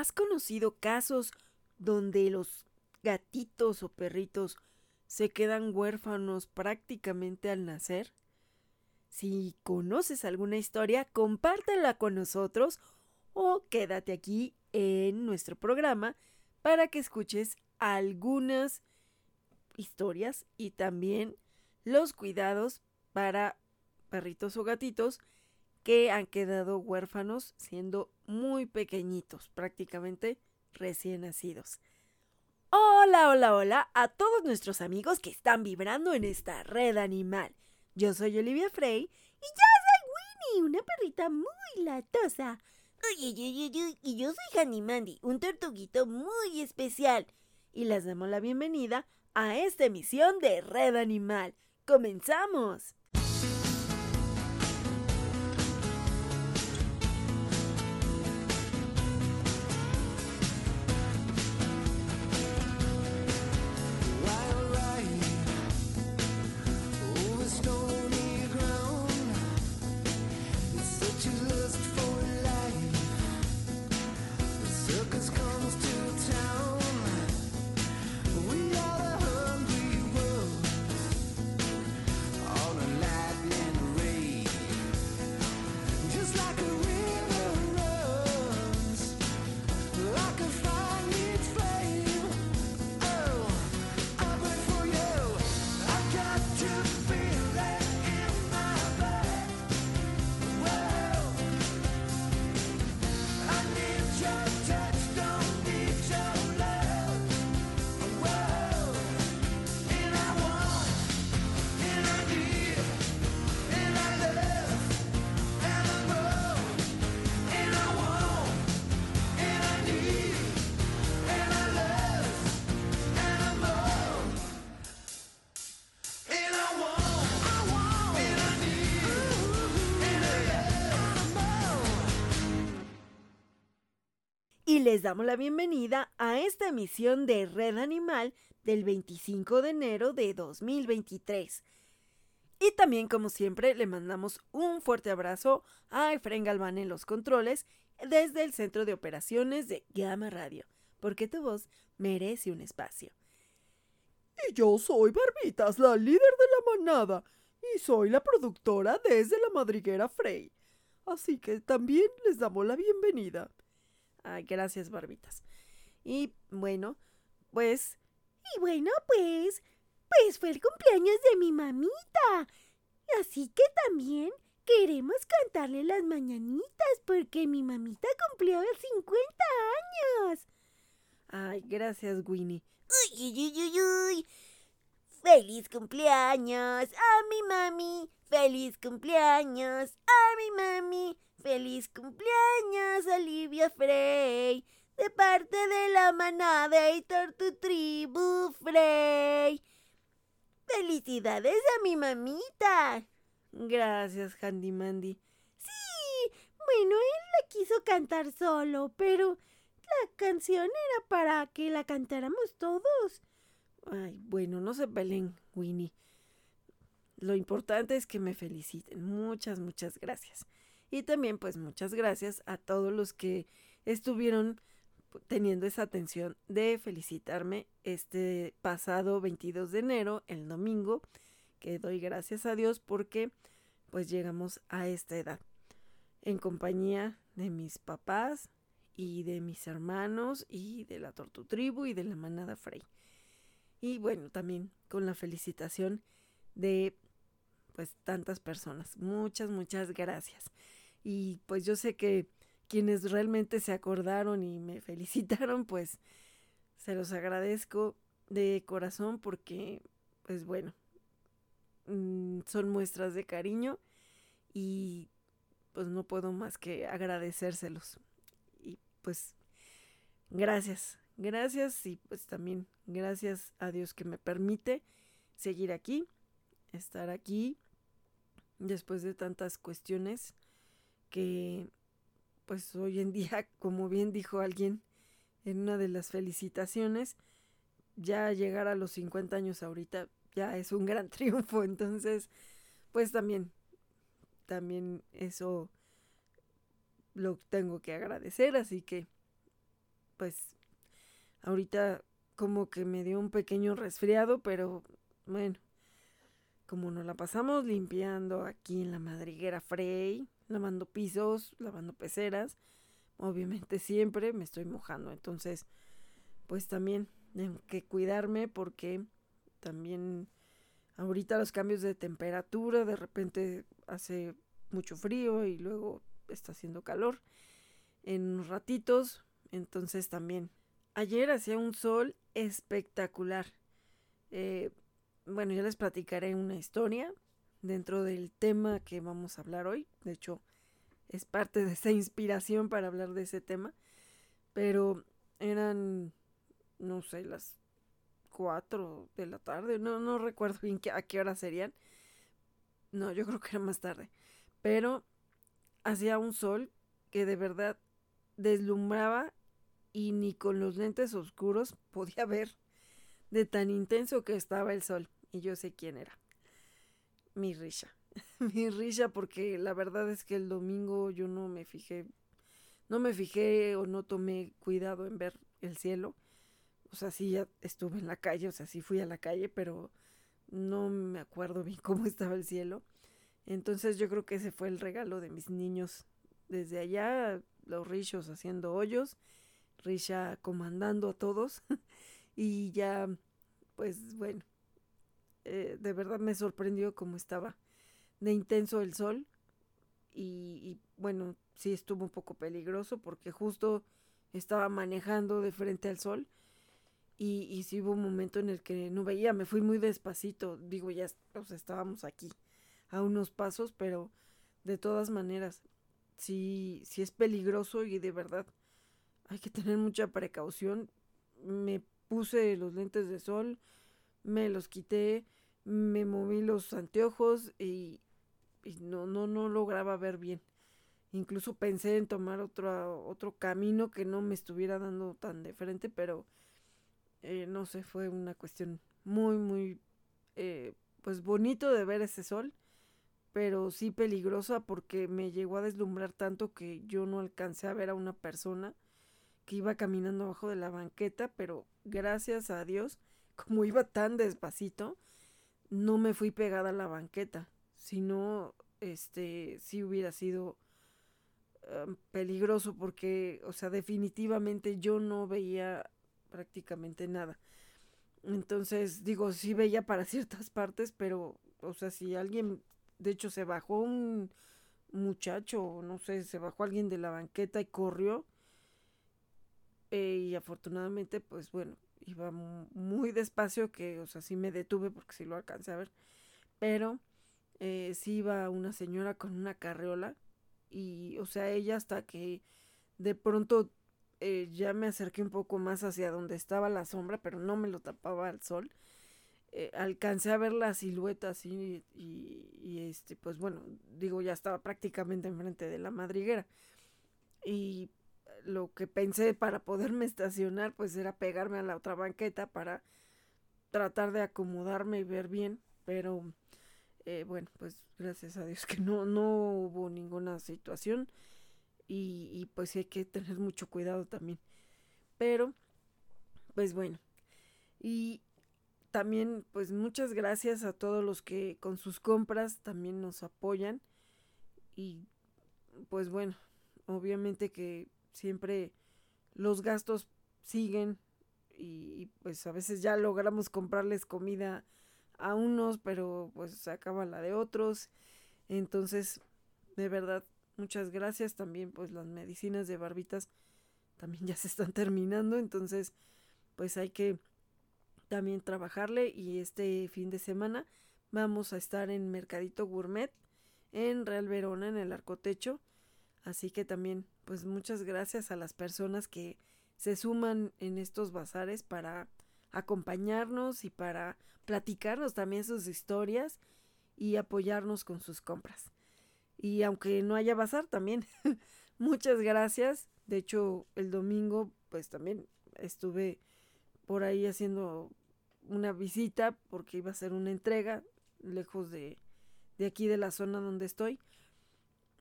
¿Has conocido casos donde los gatitos o perritos se quedan huérfanos prácticamente al nacer? Si conoces alguna historia, compártela con nosotros o quédate aquí en nuestro programa para que escuches algunas historias y también los cuidados para perritos o gatitos que han quedado huérfanos siendo muy pequeñitos, prácticamente recién nacidos. Hola, hola, hola a todos nuestros amigos que están vibrando en esta red animal. Yo soy Olivia Frey y yo soy Winnie, una perrita muy latosa. y yo soy Hanny Mandy, un tortuguito muy especial. Y les damos la bienvenida a esta emisión de Red Animal. ¡Comenzamos! Les damos la bienvenida a esta emisión de Red Animal del 25 de enero de 2023. Y también, como siempre, le mandamos un fuerte abrazo a Efren Galván en los controles desde el Centro de Operaciones de Gama Radio, porque tu voz merece un espacio. Y yo soy Barbitas, la líder de la manada, y soy la productora desde la madriguera Frey. Así que también les damos la bienvenida. Ay, gracias, Barbitas. Y bueno, pues... Y bueno, pues... Pues fue el cumpleaños de mi mamita. Así que también queremos cantarle las mañanitas porque mi mamita cumplió 50 años. Ay, gracias, Winnie. Uy, uy, uy, uy. ¡Feliz cumpleaños a mi mami! ¡Feliz cumpleaños a mi mami! ¡Feliz cumpleaños, Olivia Frey! De parte de la manada y Tortu Tribu Frey. ¡Felicidades a mi mamita! Gracias, Handy Mandy. Sí, bueno, él la quiso cantar solo, pero la canción era para que la cantáramos todos. Ay, bueno, no se peleen, Winnie. Lo importante es que me feliciten. Muchas, muchas gracias. Y también pues muchas gracias a todos los que estuvieron teniendo esa atención de felicitarme este pasado 22 de enero, el domingo, que doy gracias a Dios porque pues llegamos a esta edad en compañía de mis papás y de mis hermanos y de la Tortu Tribu y de la manada Frey. Y bueno, también con la felicitación de pues tantas personas. Muchas, muchas gracias. Y pues yo sé que quienes realmente se acordaron y me felicitaron, pues se los agradezco de corazón porque, pues bueno, mm, son muestras de cariño y pues no puedo más que agradecérselos. Y pues gracias, gracias y pues también gracias a Dios que me permite seguir aquí, estar aquí después de tantas cuestiones que pues hoy en día, como bien dijo alguien en una de las felicitaciones, ya llegar a los 50 años ahorita ya es un gran triunfo, entonces pues también también eso lo tengo que agradecer, así que pues ahorita como que me dio un pequeño resfriado, pero bueno, como nos la pasamos limpiando aquí en la madriguera Frey, lavando pisos, lavando peceras, obviamente siempre me estoy mojando, entonces pues también tengo que cuidarme porque también ahorita los cambios de temperatura, de repente hace mucho frío y luego está haciendo calor en unos ratitos, entonces también. Ayer hacía un sol espectacular. Eh, bueno, ya les platicaré una historia dentro del tema que vamos a hablar hoy. De hecho, es parte de esa inspiración para hablar de ese tema. Pero eran, no sé, las 4 de la tarde. No, no recuerdo bien a qué hora serían. No, yo creo que era más tarde. Pero hacía un sol que de verdad deslumbraba y ni con los lentes oscuros podía ver de tan intenso que estaba el sol. Y yo sé quién era. Mi Risha. Mi Risha porque la verdad es que el domingo yo no me fijé, no me fijé o no tomé cuidado en ver el cielo. O sea, sí ya estuve en la calle, o sea, sí fui a la calle, pero no me acuerdo bien cómo estaba el cielo. Entonces yo creo que ese fue el regalo de mis niños. Desde allá, los rishos haciendo hoyos Risha comandando a todos y ya, pues bueno, eh, de verdad me sorprendió cómo estaba de intenso el sol y, bueno, sí estuvo un poco peligroso porque justo estaba manejando de frente al sol y, y sí hubo un momento en el que no veía, me fui muy despacito, digo ya, o estábamos aquí a unos pasos, pero de todas maneras, sí, sí es peligroso y de verdad hay que tener mucha precaución. Me puse los lentes de sol, me los quité, me moví los anteojos y, no, no, no lograba ver bien. Incluso pensé en tomar otro, otro camino que no me estuviera dando tan de frente, pero eh, no sé, fue una cuestión muy, muy, eh, pues bonito de ver ese sol, pero sí peligrosa porque me llegó a deslumbrar tanto que yo no alcancé a ver a una persona que iba caminando abajo de la banqueta, pero gracias a Dios, como iba tan despacito, no me fui pegada a la banqueta. Si no, este, sí hubiera sido peligroso porque, o sea, definitivamente yo no veía prácticamente nada. Entonces, digo, sí veía para ciertas partes, pero, o sea, si alguien, de hecho, se bajó un muchacho, no sé, se bajó alguien de la banqueta y corrió, eh, y afortunadamente, pues bueno, iba muy despacio, que, o sea, sí me detuve porque sí lo alcancé a ver. Pero eh, sí iba una señora con una carreola y, o sea, ella hasta que de pronto eh, ya me acerqué un poco más hacia donde estaba la sombra, pero no me lo tapaba el sol. alcancé a ver la silueta así y, y, este, pues bueno, digo, ya estaba prácticamente enfrente de la madriguera. Y lo que pensé para poderme estacionar pues era pegarme a la otra banqueta para tratar de acomodarme y ver bien, pero eh, bueno, pues gracias a Dios que no, no hubo ninguna situación y, y pues hay que tener mucho cuidado también. Pero, pues bueno, y también pues muchas gracias a todos los que con sus compras también nos apoyan y pues bueno, obviamente que siempre los gastos siguen y, pues a veces ya logramos comprarles comida a unos, pero pues se acaba la de otros. Entonces, de verdad, muchas gracias. También pues las medicinas de barbitas también ya se están terminando, entonces pues hay que también trabajarle y este fin de semana vamos a estar en Mercadito Gourmet en Real Verona en el Arcotecho Así que también, pues muchas gracias a las personas que se suman en estos bazares para acompañarnos y para platicarnos también sus historias y apoyarnos con sus compras. Y aunque no haya bazar también, muchas gracias. De hecho, el domingo pues también estuve por ahí haciendo una visita porque iba a ser una entrega lejos de, de aquí de la zona donde estoy.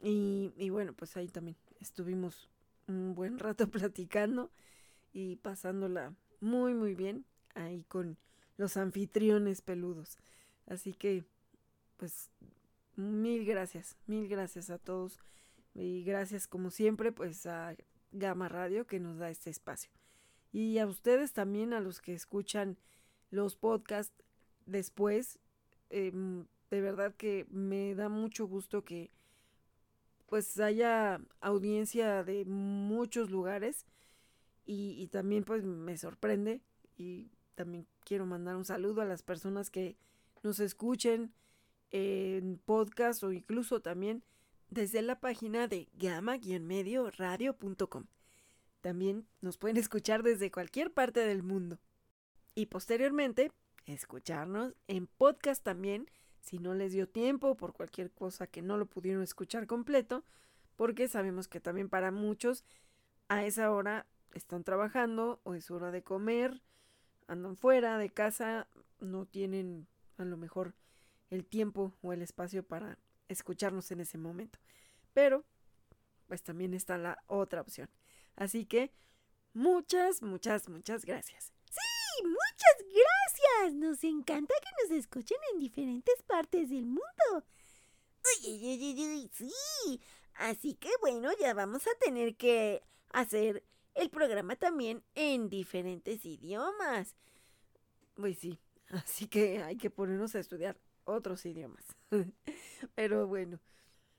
Y, bueno, pues ahí también estuvimos un buen rato platicando y pasándola muy muy bien ahí con los anfitriones peludos. Así que pues mil gracias, mil gracias a todos y gracias como siempre pues a Gama Radio que nos da este espacio. Y a ustedes también, a los que escuchan los podcasts después, em, de verdad que me da mucho gusto que pues haya audiencia de muchos lugares y, también pues me sorprende y también quiero mandar un saludo a las personas que nos escuchen en podcast o incluso también desde la página de gama-medio radio.com. También nos pueden escuchar desde cualquier parte del mundo. Y posteriormente, escucharnos en podcast también, si no les dio tiempo por cualquier cosa que no lo pudieron escuchar completo, porque sabemos que también para muchos a esa hora están trabajando o es hora de comer, andan fuera de casa, no tienen a lo mejor el tiempo o el espacio para escucharnos en ese momento. Pero, pues también está la otra opción. Así que, muchas, muchas, muchas gracias. Nos encanta que nos escuchen en diferentes partes del mundo. Uy, uy, uy, uy, sí. Así que bueno, ya vamos a tener que hacer el programa también en diferentes idiomas. Pues sí, así que hay que ponernos a estudiar otros idiomas. Pero bueno,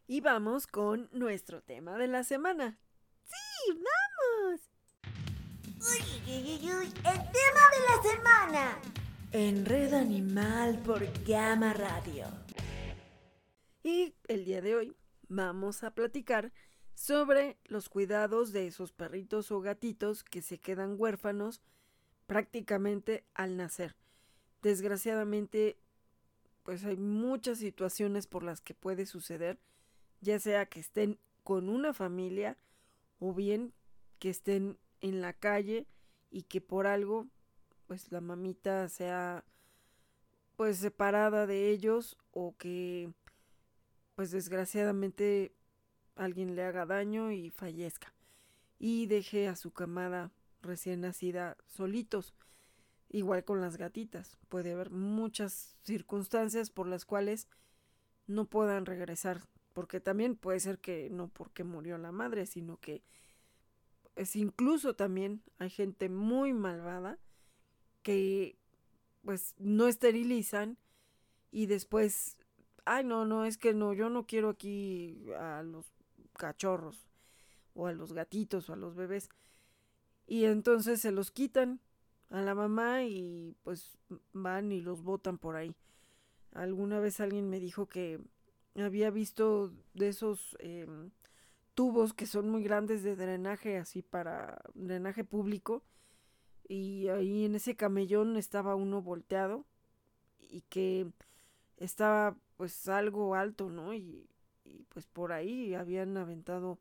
y vamos con nuestro tema de la semana. Sí, vamos. Uy, uy, uy, uy, el tema de la semana. Enred Animal por Gama Radio. Y el día de hoy vamos a platicar sobre los cuidados de esos perritos o gatitos que se quedan huérfanos prácticamente al nacer. Desgraciadamente pues hay muchas situaciones por las que puede suceder, ya sea que estén con una familia o bien que estén en la calle y que por algo pues la mamita sea pues separada de ellos o que pues desgraciadamente alguien le haga daño y fallezca y deje a su camada recién nacida solitos. Igual con las gatitas, puede haber muchas circunstancias por las cuales no puedan regresar, porque también puede ser que no porque murió la madre, sino que es incluso también hay gente muy malvada que pues no esterilizan y después, ay no, no, es que no, yo no quiero aquí a los cachorros o a los gatitos o a los bebés y entonces se los quitan a la mamá y pues van y los botan por ahí. Alguna vez alguien me dijo que había visto de esos em, tubos que son muy grandes de drenaje, así para drenaje público, y ahí en ese camellón estaba uno volteado y que estaba pues algo alto, ¿no? Y, pues por ahí habían aventado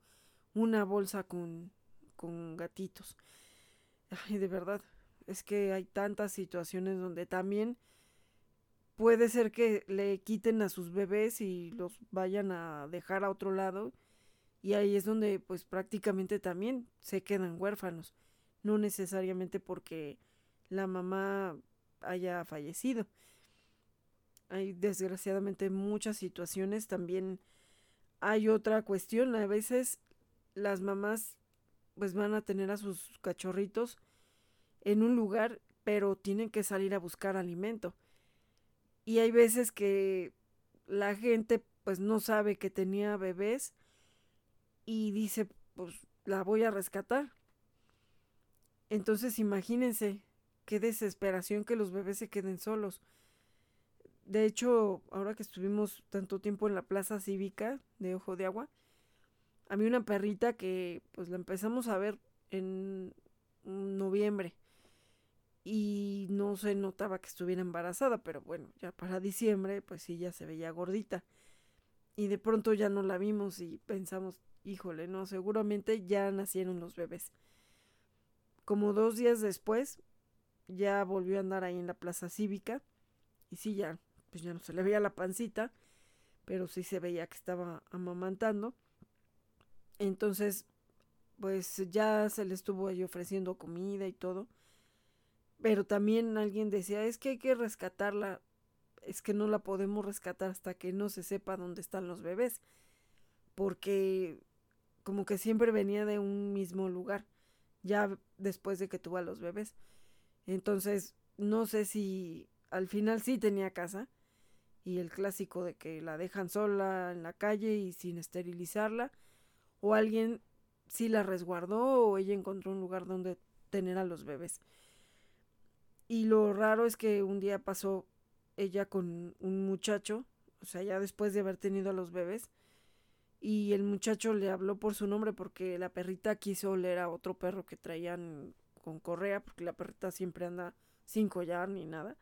una bolsa con, con gatitos. Ay, de verdad, es que hay tantas situaciones donde también puede ser que le quiten a sus bebés y los vayan a dejar a otro lado y ahí es donde pues prácticamente también se quedan huérfanos, no necesariamente porque la mamá haya fallecido. Hay desgraciadamente muchas situaciones, también hay otra cuestión, a veces las mamás pues van a tener a sus cachorritos en un lugar, pero tienen que salir a buscar alimento. Y hay veces que la gente pues no sabe que tenía bebés y dice, pues la voy a rescatar. Entonces imagínense qué desesperación que los bebés se queden solos. De hecho, ahora que estuvimos tanto tiempo en la plaza cívica de Ojo de Agua, a mí una perrita que pues la empezamos a ver en noviembre y no se notaba que estuviera embarazada, pero bueno, ya para diciembre pues sí ya se veía gordita. Y de pronto ya no la vimos y pensamos, híjole, no, seguramente ya nacieron los bebés. Como dos días después, ya volvió a andar ahí en la plaza cívica y sí, ya, pues ya no se le veía la pancita, pero sí se veía que estaba amamantando. Entonces, pues ya se le estuvo ahí ofreciendo comida y todo. Pero también alguien decía, es que hay que rescatarla, es que no la podemos rescatar hasta que no se sepa dónde están los bebés, porque como que siempre venía de un mismo lugar, ya después de que tuvo a los bebés. Entonces, no sé si al final sí tenía casa, y el clásico de que la dejan sola en la calle y sin esterilizarla, o alguien sí la resguardó o ella encontró un lugar donde tener a los bebés. Y lo raro es que un día pasó ella con un muchacho, o sea, ya después de haber tenido a los bebés, y el muchacho le habló por su nombre porque la perrita quiso oler a otro perro que traían con correa, porque la perrita siempre anda sin collar ni nada.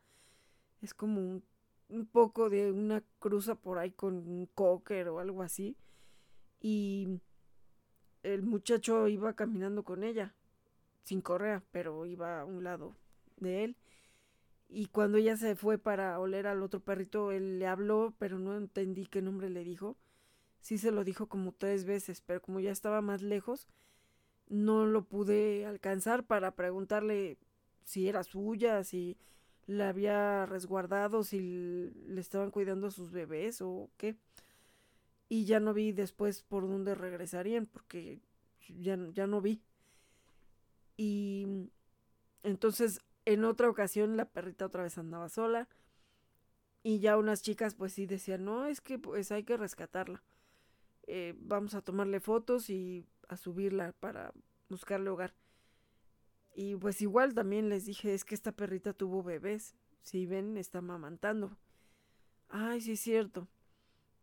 Es como un, poco de una cruza por ahí con un cocker o algo así. Y el muchacho iba caminando con ella, sin correa, pero iba a un lado de él. Y cuando ella se fue para oler al otro perrito, él le habló, pero no entendí qué nombre le dijo. Sí se lo dijo como tres veces, pero como ya estaba más lejos, no lo pude alcanzar para preguntarle si era suya, si la había resguardado, si le estaban cuidando a sus bebés o qué. Y ya no vi después por dónde regresarían, porque ya, ya no vi. Y entonces en otra ocasión la perrita otra vez andaba sola. Y ya unas chicas pues sí decían, no, es que pues hay que rescatarla. Eh, vamos a tomarle fotos y a subirla para buscarle hogar. Y pues igual también les dije, es que esta perrita tuvo bebés. Si ven, está mamantando. Ay, sí es cierto.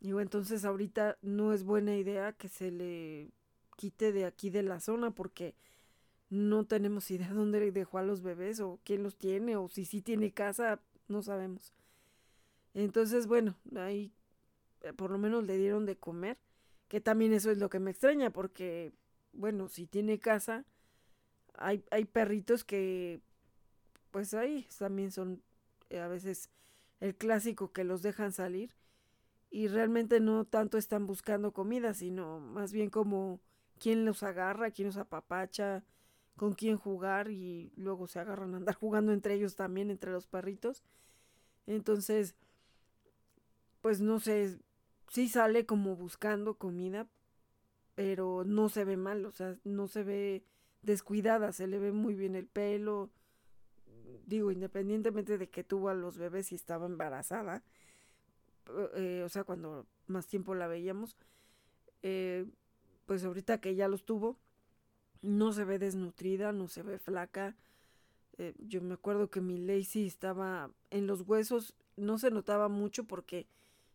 Digo, entonces ahorita no es buena idea que se le quite de aquí de la zona porque no tenemos idea dónde dejó a los bebés o quién los tiene o si sí tiene casa, no sabemos. Entonces, bueno, ahí eh, por lo menos le dieron de comer, que también eso es lo que me extraña porque, bueno, si tiene casa, hay, hay perritos que, pues ahí también son eh, a veces el clásico que los dejan salir y realmente no tanto están buscando comida, sino más bien como quién los agarra, quién los apapacha, con quién jugar y luego se agarran a andar jugando entre ellos también, entre los perritos. Entonces, pues no sé, sí sale como buscando comida, pero no se ve mal, o sea, no se ve descuidada, se le ve muy bien el pelo. Digo, independientemente de que tuvo a los bebés y estaba embarazada, eh, o sea, cuando más tiempo la veíamos, eh, pues ahorita que ya los tuvo, no se ve desnutrida, no se ve flaca. Eh, yo me acuerdo que mi Lacey estaba en los huesos, no se notaba mucho porque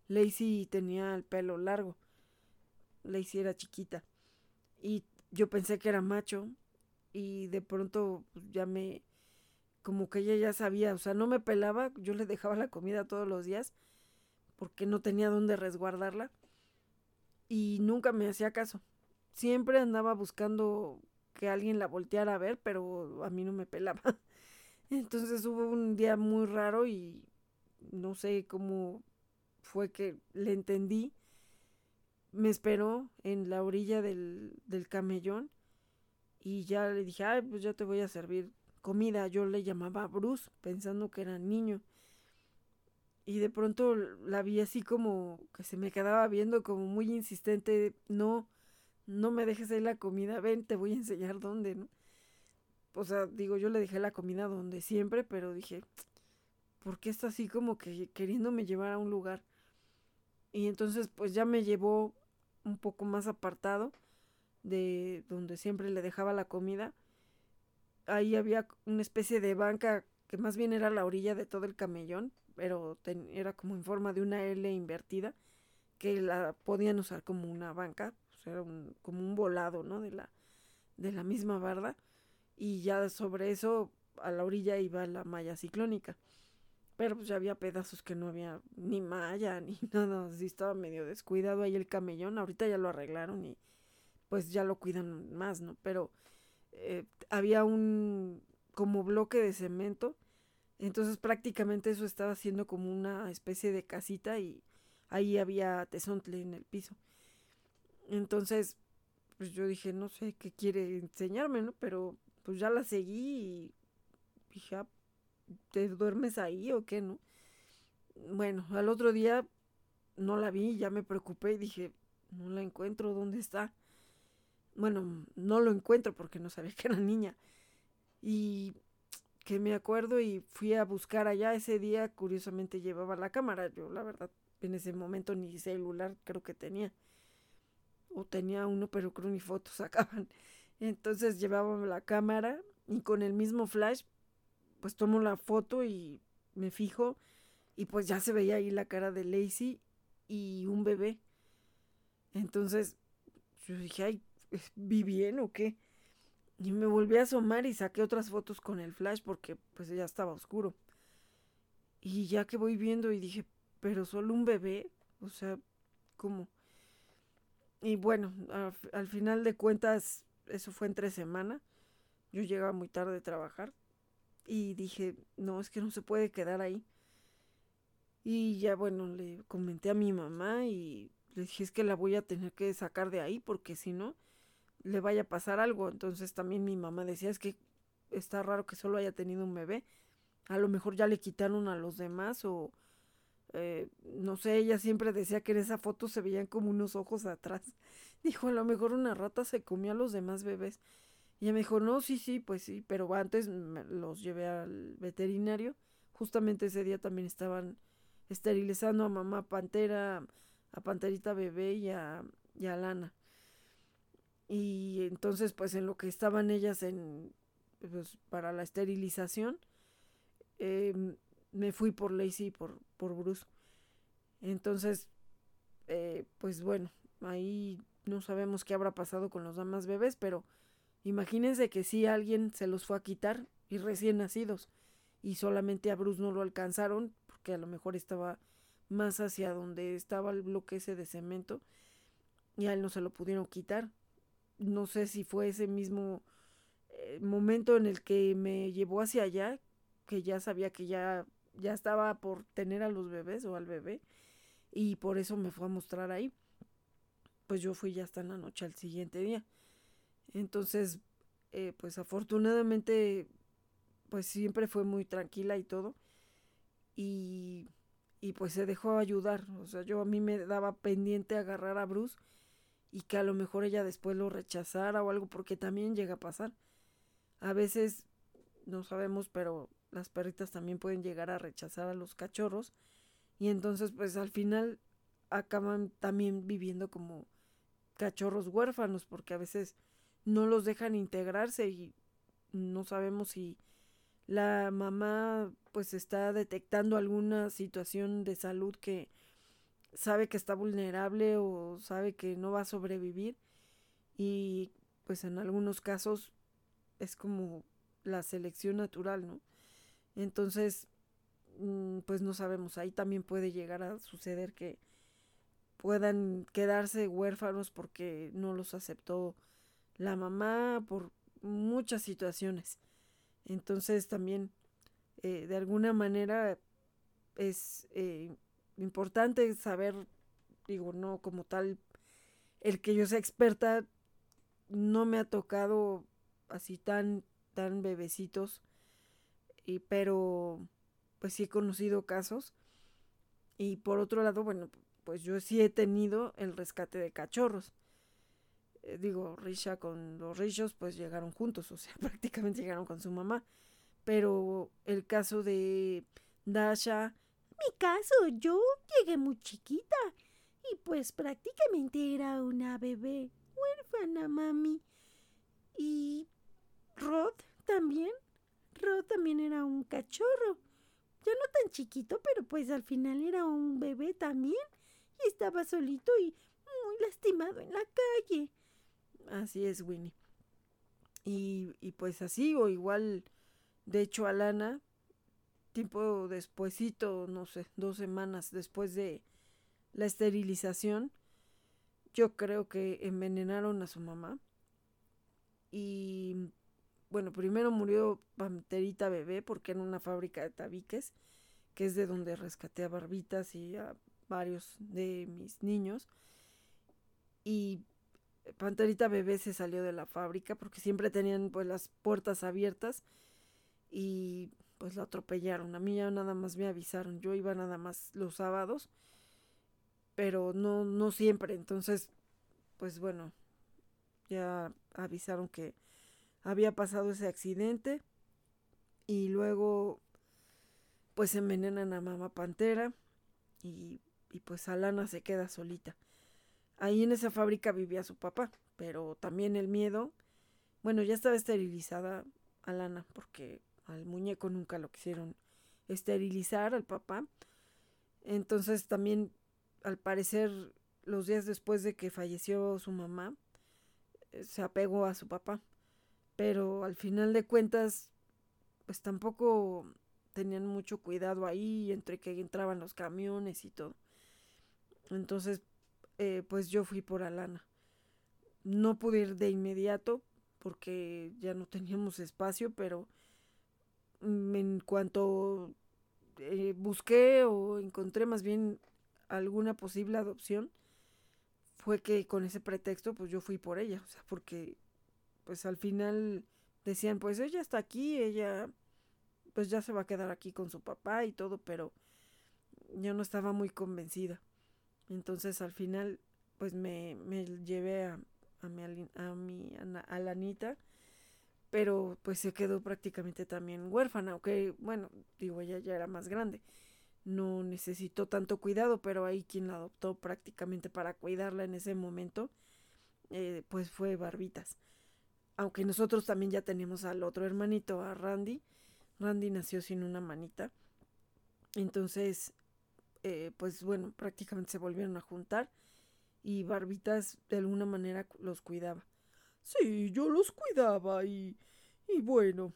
Lacey tenía el pelo largo. Lacey era chiquita. Y yo pensé que era macho. Y de pronto ya me. Como que ella ya sabía, o sea, no me pelaba, yo le dejaba la comida todos los días porque no tenía dónde resguardarla. Y nunca me hacía caso. Siempre andaba buscando que alguien la volteara a ver, pero a mí no me pelaba. Entonces hubo un día muy raro y no sé cómo fue que le entendí. Me esperó en la orilla del, del camellón y ya le dije, ay, pues ya te voy a servir comida. Yo le llamaba Bruce, pensando que era niño. Y de pronto la vi así como que se me quedaba viendo como muy insistente, no, no me dejes ahí la comida, ven, te voy a enseñar dónde, ¿no? O sea, digo, yo le dejé la comida donde siempre, pero dije, ¿por qué está así como que queriéndome llevar a un lugar? Y entonces pues ya me llevó un poco más apartado de donde siempre le dejaba la comida. Ahí había una especie de banca que más bien era la orilla de todo el camellón, pero era como en forma de una L invertida, que la podían usar como una banca, era un, como un volado, ¿no? De la, de la misma barda. Y ya sobre eso, a la orilla iba la malla ciclónica. Pero pues ya había pedazos que no había ni malla ni nada, así estaba medio descuidado ahí el camellón. Ahorita ya lo arreglaron y pues ya lo cuidan más, ¿no? Pero eh, había un como bloque de cemento. Entonces prácticamente eso estaba haciendo como una especie de casita y ahí había tesontle en el piso. Entonces, pues yo dije, no sé qué quiere enseñarme, ¿no? Pero pues ya la seguí y dije, ah, ¿te duermes ahí o qué, no? Bueno, al otro día no la vi, ya me preocupé y dije, no la encuentro, ¿dónde está? Bueno, no lo encuentro porque no sabía que era niña. Y que me acuerdo y fui a buscar allá ese día, curiosamente llevaba la cámara, yo la verdad en ese momento ni celular creo que tenía. O tenía uno, pero creo ni fotos sacaban. Entonces llevaba la cámara y con el mismo flash, pues tomo la foto y me fijo y pues ya se veía ahí la cara de Lacey y un bebé. Entonces yo dije, ay, ¿vi bien o qué? Y me volví a asomar y saqué otras fotos con el flash porque pues ya estaba oscuro. Y ya que voy viendo y dije, pero solo un bebé, o sea, ¿cómo? Y bueno, al final de cuentas, eso fue entre semana. Yo llegaba muy tarde de trabajar y dije, no, es que no se puede quedar ahí. Y ya bueno, le comenté a mi mamá y le dije, es que la voy a tener que sacar de ahí porque si no, le vaya a pasar algo. Entonces también mi mamá decía, es que está raro que solo haya tenido un bebé. A lo mejor ya le quitaron a los demás o eh, no sé, ella siempre decía que en esa foto se veían como unos ojos atrás. Dijo, a lo mejor una rata se comió a los demás bebés. Y ella me dijo, no, sí, sí, pues sí, pero antes los llevé al veterinario. Justamente ese día también estaban esterilizando a mamá Pantera, a Panterita Bebé y a, y a Lana. Y entonces, pues en lo que estaban ellas en, pues, para la esterilización, em, me fui por Lacey y por, por Bruce. Entonces, eh, pues bueno, ahí no sabemos qué habrá pasado con los demás bebés, pero imagínense que si alguien se los fue a quitar y recién nacidos y solamente a Bruce no lo alcanzaron porque a lo mejor estaba más hacia donde estaba el bloque ese de cemento y a él no se lo pudieron quitar no sé si fue ese mismo eh, momento en el que me llevó hacia allá, que ya sabía que ya, ya estaba por tener a los bebés o al bebé, y por eso me fue a mostrar ahí. Pues yo fui ya hasta en la noche al siguiente día. Entonces, eh, pues afortunadamente, pues siempre fue muy tranquila y todo. Y, y pues se dejó ayudar. O sea, yo a mí me daba pendiente agarrar a Bruce y que a lo mejor ella después lo rechazara o algo, porque también llega a pasar. A veces, no sabemos, pero las perritas también pueden llegar a rechazar a los cachorros y entonces pues al final acaban también viviendo como cachorros huérfanos porque a veces no los dejan integrarse y no sabemos si la mamá pues está detectando alguna situación de salud que sabe que está vulnerable o sabe que no va a sobrevivir y pues en algunos casos es como la selección natural, ¿no? Entonces, mm, pues no sabemos, ahí también puede llegar a suceder que puedan quedarse huérfanos porque no los aceptó la mamá por muchas situaciones. Entonces también eh, de alguna manera es eh, importante saber, digo, no como tal, el que yo sea experta, no me ha tocado así tan, tan bebecitos, y, pero pues sí he conocido casos. Y por otro lado, bueno, pues yo sí he tenido el rescate de cachorros. Eh, digo, Risha con los Rishos pues llegaron juntos, o sea, prácticamente llegaron con su mamá. Pero el caso de Dasha, mi caso, yo llegué muy chiquita y pues prácticamente era una bebé huérfana, mami. Y Rod también. Rod también era un cachorro. Ya no tan chiquito, pero pues al final era un bebé también. Y estaba solito y muy lastimado en la calle. Así es, Winnie. Y, y pues así, o igual, de hecho, Alana tiempo despuesito, no sé, dos semanas después de la esterilización, yo creo que envenenaron a su mamá. Y bueno, primero murió Panterita Bebé porque en una fábrica de tabiques, que es de donde rescaté a Barbitas y a varios de mis niños. Y Panterita bebé se salió de la fábrica porque siempre tenían pues las puertas abiertas y pues lo atropellaron. A mí ya nada más me avisaron. Yo iba nada más los sábados, pero no, no siempre. Entonces, pues bueno, ya avisaron que había pasado ese accidente y luego pues envenenan a mamá pantera y, y pues Alana se queda solita. Ahí en esa fábrica vivía su papá, pero también el miedo, bueno, ya estaba esterilizada Alana porque al muñeco nunca lo quisieron esterilizar al papá. Entonces también al parecer los días después de que falleció su mamá eh, se apegó a su papá. Pero al final de cuentas pues tampoco tenían mucho cuidado ahí entre que entraban los camiones y todo. Entonces eh, pues yo fui por Alana. No pude ir de inmediato porque ya no teníamos espacio, pero Mm, en cuanto eh, busqué o encontré más bien alguna posible adopción, fue que con ese pretexto pues yo fui por ella, o sea, porque pues al final decían pues ella está aquí, ella pues ya se va a quedar aquí con su papá y todo, pero yo no estaba muy convencida. Entonces al final pues me, me llevé a, a mi, a mi a la Anita pero pues se quedó prácticamente también huérfana, aunque bueno, digo, ella ya era más grande, no necesitó tanto cuidado, pero ahí quien la adoptó prácticamente para cuidarla en ese momento, eh, pues fue Barbitas. Aunque nosotros también ya teníamos al otro hermanito, a Randy, Randy nació sin una manita, entonces, eh, pues bueno, prácticamente se volvieron a juntar y Barbitas de alguna manera los cuidaba. Sí, yo los cuidaba y... y bueno,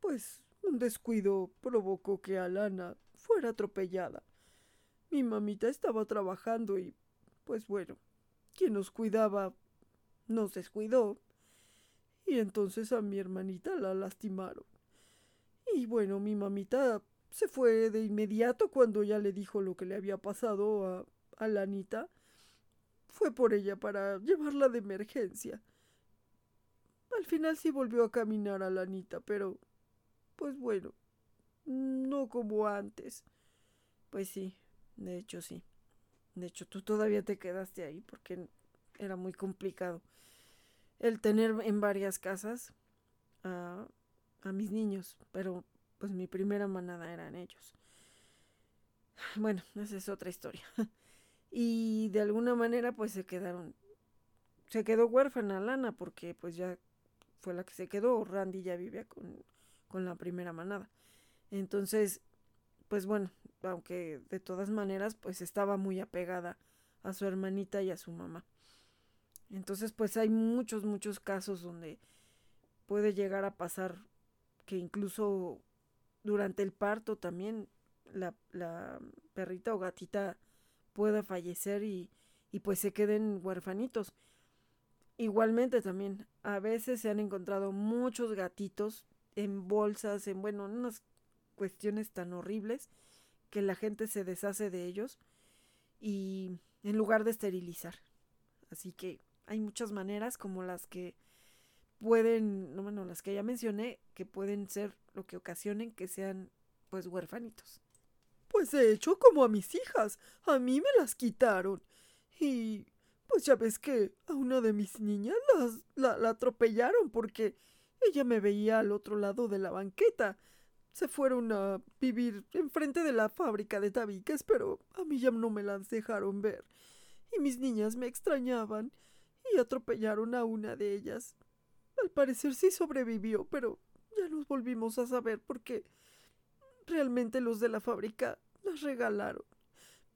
pues un descuido provocó que Alana fuera atropellada. Mi mamita estaba trabajando y... pues bueno, quien nos cuidaba nos descuidó. Y entonces a mi hermanita la lastimaron. Y bueno, mi mamita se fue de inmediato cuando ya le dijo lo que le había pasado a, a Lanita. Fue por ella para llevarla de emergencia. Al final sí volvió a caminar a la Anita, pero pues bueno, no como antes. Pues sí, de hecho sí. De hecho, tú todavía te quedaste ahí porque era muy complicado el tener en varias casas a, a mis niños, pero pues mi primera manada eran ellos. Bueno, esa es otra historia. y de alguna manera pues se quedaron, se quedó huérfana Lana porque pues ya fue la que se quedó, Randy ya vivía con, con la primera manada. Entonces, pues bueno, aunque de todas maneras, pues estaba muy apegada a su hermanita y a su mamá. Entonces, pues hay muchos, muchos casos donde puede llegar a pasar que incluso durante el parto también la, la perrita o gatita pueda fallecer y, y pues se queden huerfanitos. Igualmente también, a veces se han encontrado muchos gatitos en bolsas, en, bueno, en unas cuestiones tan horribles que la gente se deshace de ellos y en lugar de esterilizar. Así que hay muchas maneras como las que pueden, no, bueno, las que ya mencioné, que pueden ser lo que ocasionen que sean pues huérfanitos. Pues he hecho como a mis hijas, a mí me las quitaron. Y pues ya ves que a una de mis niñas la, la atropellaron porque ella me veía al otro lado de la banqueta. Se fueron a vivir enfrente de la fábrica de tabiques, pero a mí ya no me las dejaron ver. Y mis niñas me extrañaban y atropellaron a una de ellas. Al parecer sí sobrevivió, pero ya nos volvimos a saber porque realmente los de la fábrica las regalaron.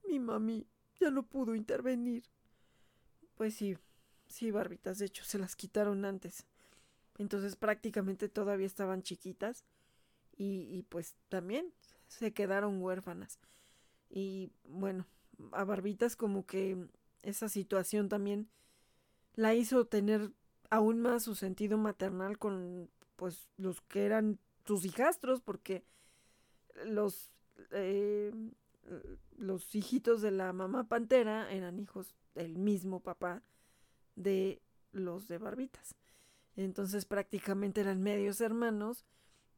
Mi mami ya no pudo intervenir. Pues sí, sí, barbitas, de hecho se las quitaron antes. Entonces prácticamente todavía estaban chiquitas y pues también se quedaron huérfanas. Y bueno, a barbitas como que esa situación también la hizo tener aún más su sentido maternal con pues los que eran sus hijastros porque los eh, los hijitos de la mamá pantera eran hijos del mismo papá de los de Barbitas. Entonces prácticamente eran medios hermanos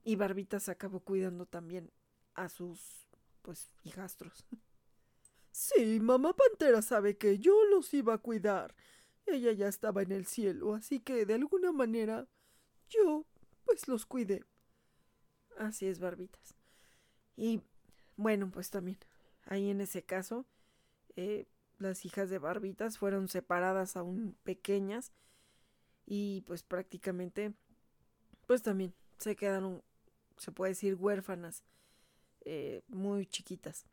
y Barbitas acabó cuidando también a sus, pues, hijastros. Sí, mamá Pantera sabe que yo los iba a cuidar. Ella ya estaba en el cielo, así que de alguna manera yo, pues, los cuidé. Así es, Barbitas. Y bueno, pues también, ahí en ese caso, eh, las hijas de Barbitas fueron separadas aún pequeñas y pues prácticamente, pues también se quedaron, se puede decir, huérfanas, eh, muy chiquitas.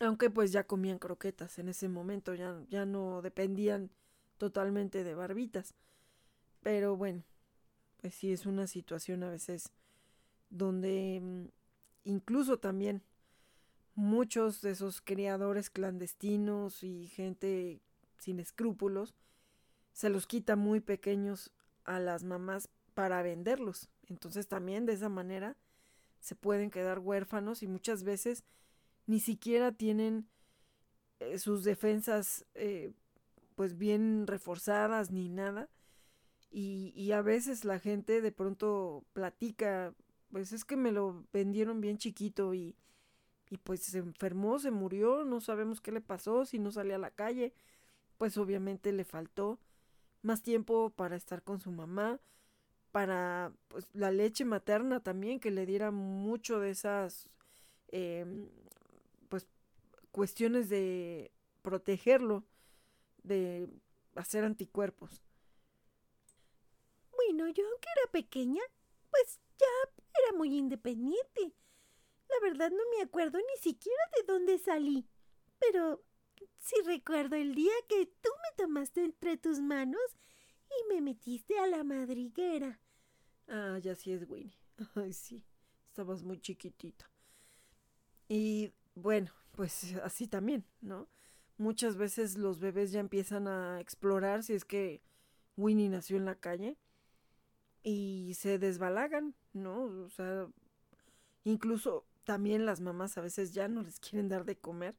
Aunque pues ya comían croquetas en ese momento, ya, ya no dependían totalmente de barbitas. Pero bueno, pues sí es una situación a veces donde mm, incluso también muchos de esos criadores clandestinos y gente sin escrúpulos se los quita muy pequeños a las mamás para venderlos. Entonces también de esa manera se pueden quedar huérfanos y muchas veces ni siquiera tienen eh, sus defensas eh, pues bien reforzadas ni nada. Y, y, a veces la gente de pronto platica, pues es que me lo vendieron bien chiquito y, y pues se enfermó, se murió, no sabemos qué le pasó, si no salía a la calle, pues obviamente le faltó más tiempo para estar con su mamá, para pues, la leche materna también, que le diera mucho de esas eh, cuestiones de protegerlo, de hacer anticuerpos. Bueno, yo aunque era pequeña, pues ya era muy independiente. La verdad no me acuerdo ni siquiera de dónde salí. Pero sí recuerdo el día que tú me tomaste entre tus manos y me metiste a la madriguera. Ah, ya sí es Winnie. Ay, sí. Estabas muy chiquitita. Y bueno, pues así también, ¿no? Muchas veces los bebés ya empiezan a explorar si es que Winnie nació en la calle y se desbalagan, ¿no? O sea, incluso también las mamás a veces ya no les quieren dar de comer,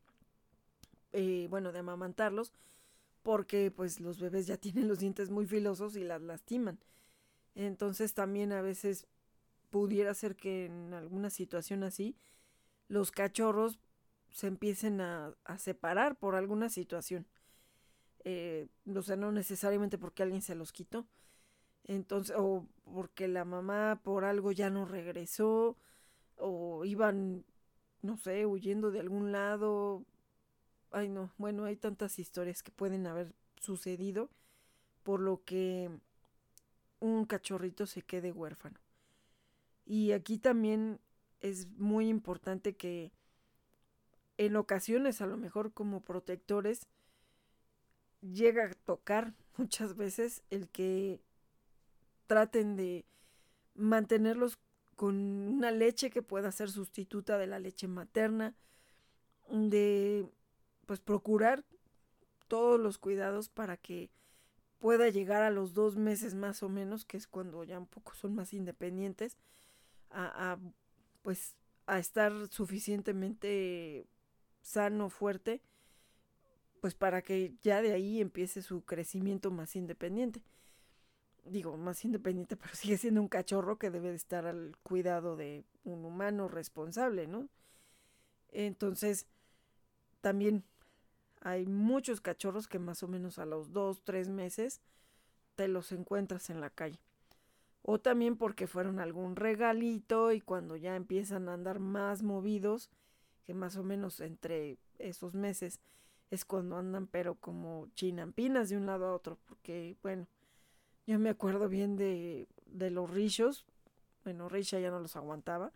eh, bueno, de amamantarlos, porque pues los bebés ya tienen los dientes muy filosos y las lastiman. Entonces también a veces pudiera ser que en alguna situación así los cachorros se empiecen a, separar por alguna situación. Eh, o sea, no necesariamente porque alguien se los quitó. Entonces, o porque la mamá por algo ya no regresó, o iban, no sé, huyendo de algún lado. Ay, no, bueno, hay tantas historias que pueden haber sucedido, por lo que un cachorrito se quede huérfano. Y aquí también es muy importante que en ocasiones a lo mejor como protectores llega a tocar muchas veces el que traten de mantenerlos con una leche que pueda ser sustituta de la leche materna, de pues procurar todos los cuidados para que pueda llegar a los dos meses más o menos, que es cuando ya un poco son más independientes, a, a pues a estar suficientemente sano, fuerte, pues para que ya de ahí empiece su crecimiento más independiente. Digo, más independiente, pero sigue siendo un cachorro que debe de estar al cuidado de un humano responsable, ¿no? Entonces, también hay muchos cachorros que más o menos a los dos, tres meses te los encuentras en la calle. O también porque fueron algún regalito y cuando ya empiezan a andar más movidos, más o menos entre esos meses es cuando andan pero como chinampinas de un lado a otro, porque bueno, yo me acuerdo bien de, de los rillos, bueno, Risha ya no los aguantaba,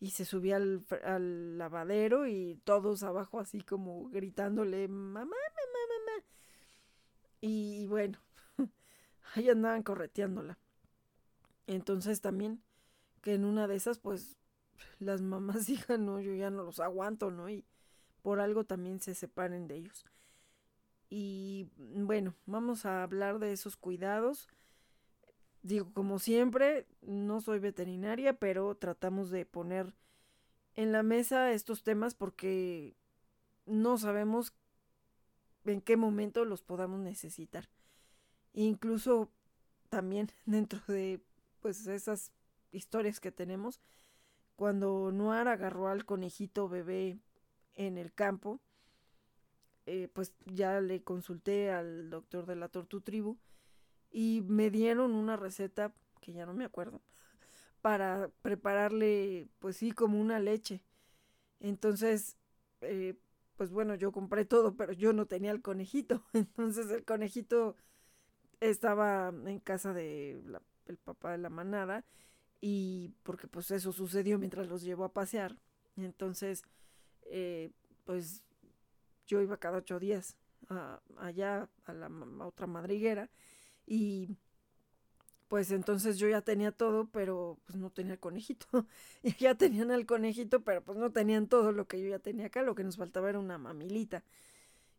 y se subía al, al, lavadero y todos abajo así como gritándole, mamá, mamá, mamá. Y, y bueno, ahí andaban correteándola. Entonces también que en una de esas pues las mamás digan, no, yo ya no los aguanto, ¿no? Y por algo también se separen de ellos. Y bueno, vamos a hablar de esos cuidados. Digo, como siempre, no soy veterinaria, pero tratamos de poner en la mesa estos temas porque no sabemos en qué momento los podamos necesitar. Incluso también dentro de pues esas historias que tenemos, cuando Noir agarró al conejito bebé en el campo, eh, pues ya le consulté al doctor de la Tortu Tribu y me dieron una receta que ya no me acuerdo para prepararle pues sí como una leche. Entonces eh, pues bueno yo compré todo pero yo no tenía el conejito. Entonces el conejito estaba en casa de papá de la manada y porque pues eso sucedió mientras los llevó a pasear entonces eh, pues yo iba cada ocho días allá a la otra madriguera y pues entonces yo ya tenía todo, pero pues no tenía el conejito. y ya tenían el conejito, pero pues no tenían todo lo que yo ya tenía acá, lo que nos faltaba era una mamilita.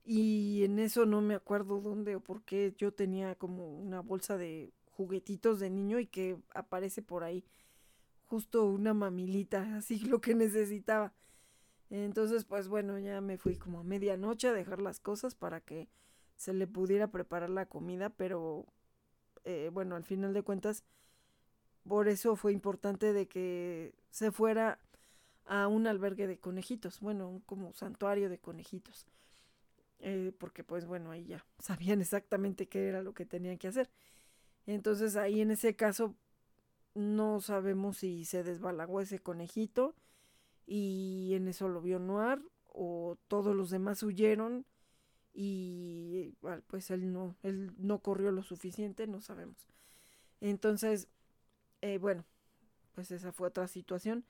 Y en eso no me acuerdo dónde o por qué yo tenía como una bolsa de juguetitos de niño y que aparece por ahí justo una mamilita, así lo que necesitaba. Entonces, pues bueno, ya me fui como a medianoche a dejar las cosas para que se le pudiera preparar la comida, pero eh, bueno, al final de cuentas, por eso fue importante de que se fuera a un albergue de conejitos, bueno, un como santuario de conejitos, eh, porque pues bueno, ahí ya sabían exactamente qué era lo que tenían que hacer. Entonces ahí en ese caso no sabemos si se desbalagó ese conejito y en eso lo vio Noir o todos los demás huyeron y pues él no, él no corrió lo suficiente, no sabemos. Entonces, eh, bueno, pues esa fue otra situación,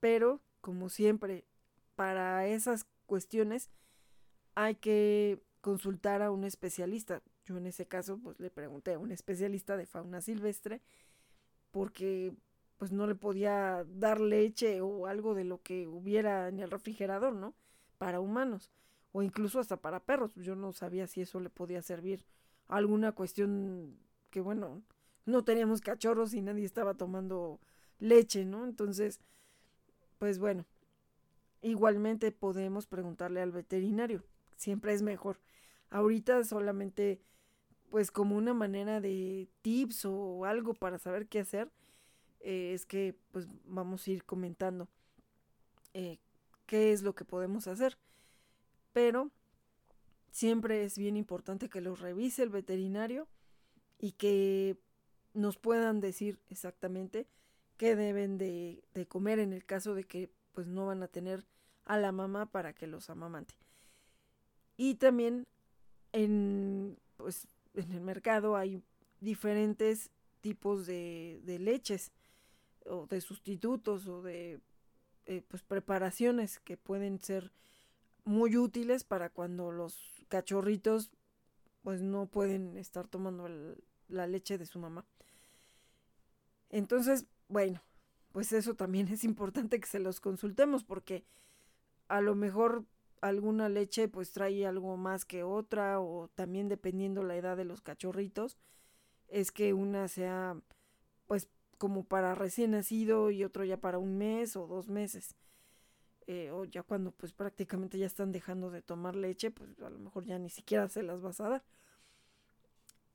pero como siempre, para esas cuestiones hay que consultar a un especialista. Yo en ese caso, pues le pregunté a un especialista de fauna silvestre, porque pues no le podía dar leche o algo de lo que hubiera en el refrigerador, ¿no? Para humanos o incluso hasta para perros. Yo no sabía si eso le podía servir alguna cuestión que, bueno, no teníamos cachorros y nadie estaba tomando leche, ¿no? Entonces, pues bueno, igualmente podemos preguntarle al veterinario, siempre es mejor. Ahorita solamente, pues como una manera de tips o algo para saber qué hacer, eh, es que pues vamos a ir comentando eh, qué es lo que podemos hacer pero siempre es bien importante que los revise el veterinario y que nos puedan decir exactamente qué deben de, comer en el caso de que pues no van a tener a la mamá para que los amamante. Y también en, pues, en el mercado hay diferentes tipos de, leches o de sustitutos o de eh, pues, preparaciones que pueden ser muy útiles para cuando los cachorritos pues no pueden estar tomando la leche de su mamá. Entonces, bueno, pues eso también es importante que se los consultemos porque a lo mejor alguna leche pues trae algo más que otra o también dependiendo la edad de los cachorritos es que una sea pues como para recién nacido y otro ya para un mes o dos meses. Eh, o ya cuando pues prácticamente ya están dejando de tomar leche, pues a lo mejor ya ni siquiera se las vas a dar.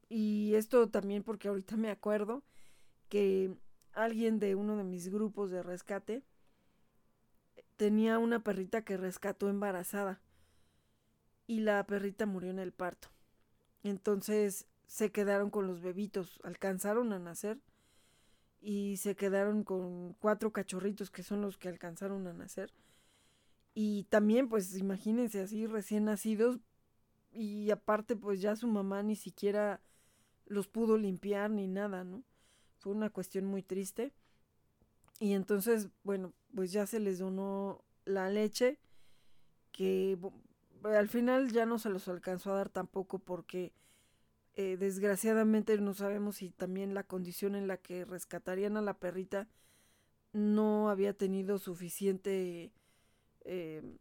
Y esto también porque ahorita me acuerdo que alguien de uno de mis grupos de rescate tenía una perrita que rescató embarazada y la perrita murió en el parto. Entonces se quedaron con los bebitos, alcanzaron a nacer y se quedaron con cuatro cachorritos que son los que alcanzaron a nacer y también, pues imagínense así recién nacidos y aparte pues ya su mamá ni siquiera los pudo limpiar ni nada, ¿no? Fue una cuestión muy triste. Y entonces, bueno, pues ya se les donó la leche que al final ya no se los alcanzó a dar tampoco porque eh, desgraciadamente no sabemos si también la condición en la que rescatarían a la perrita no había tenido suficiente eh,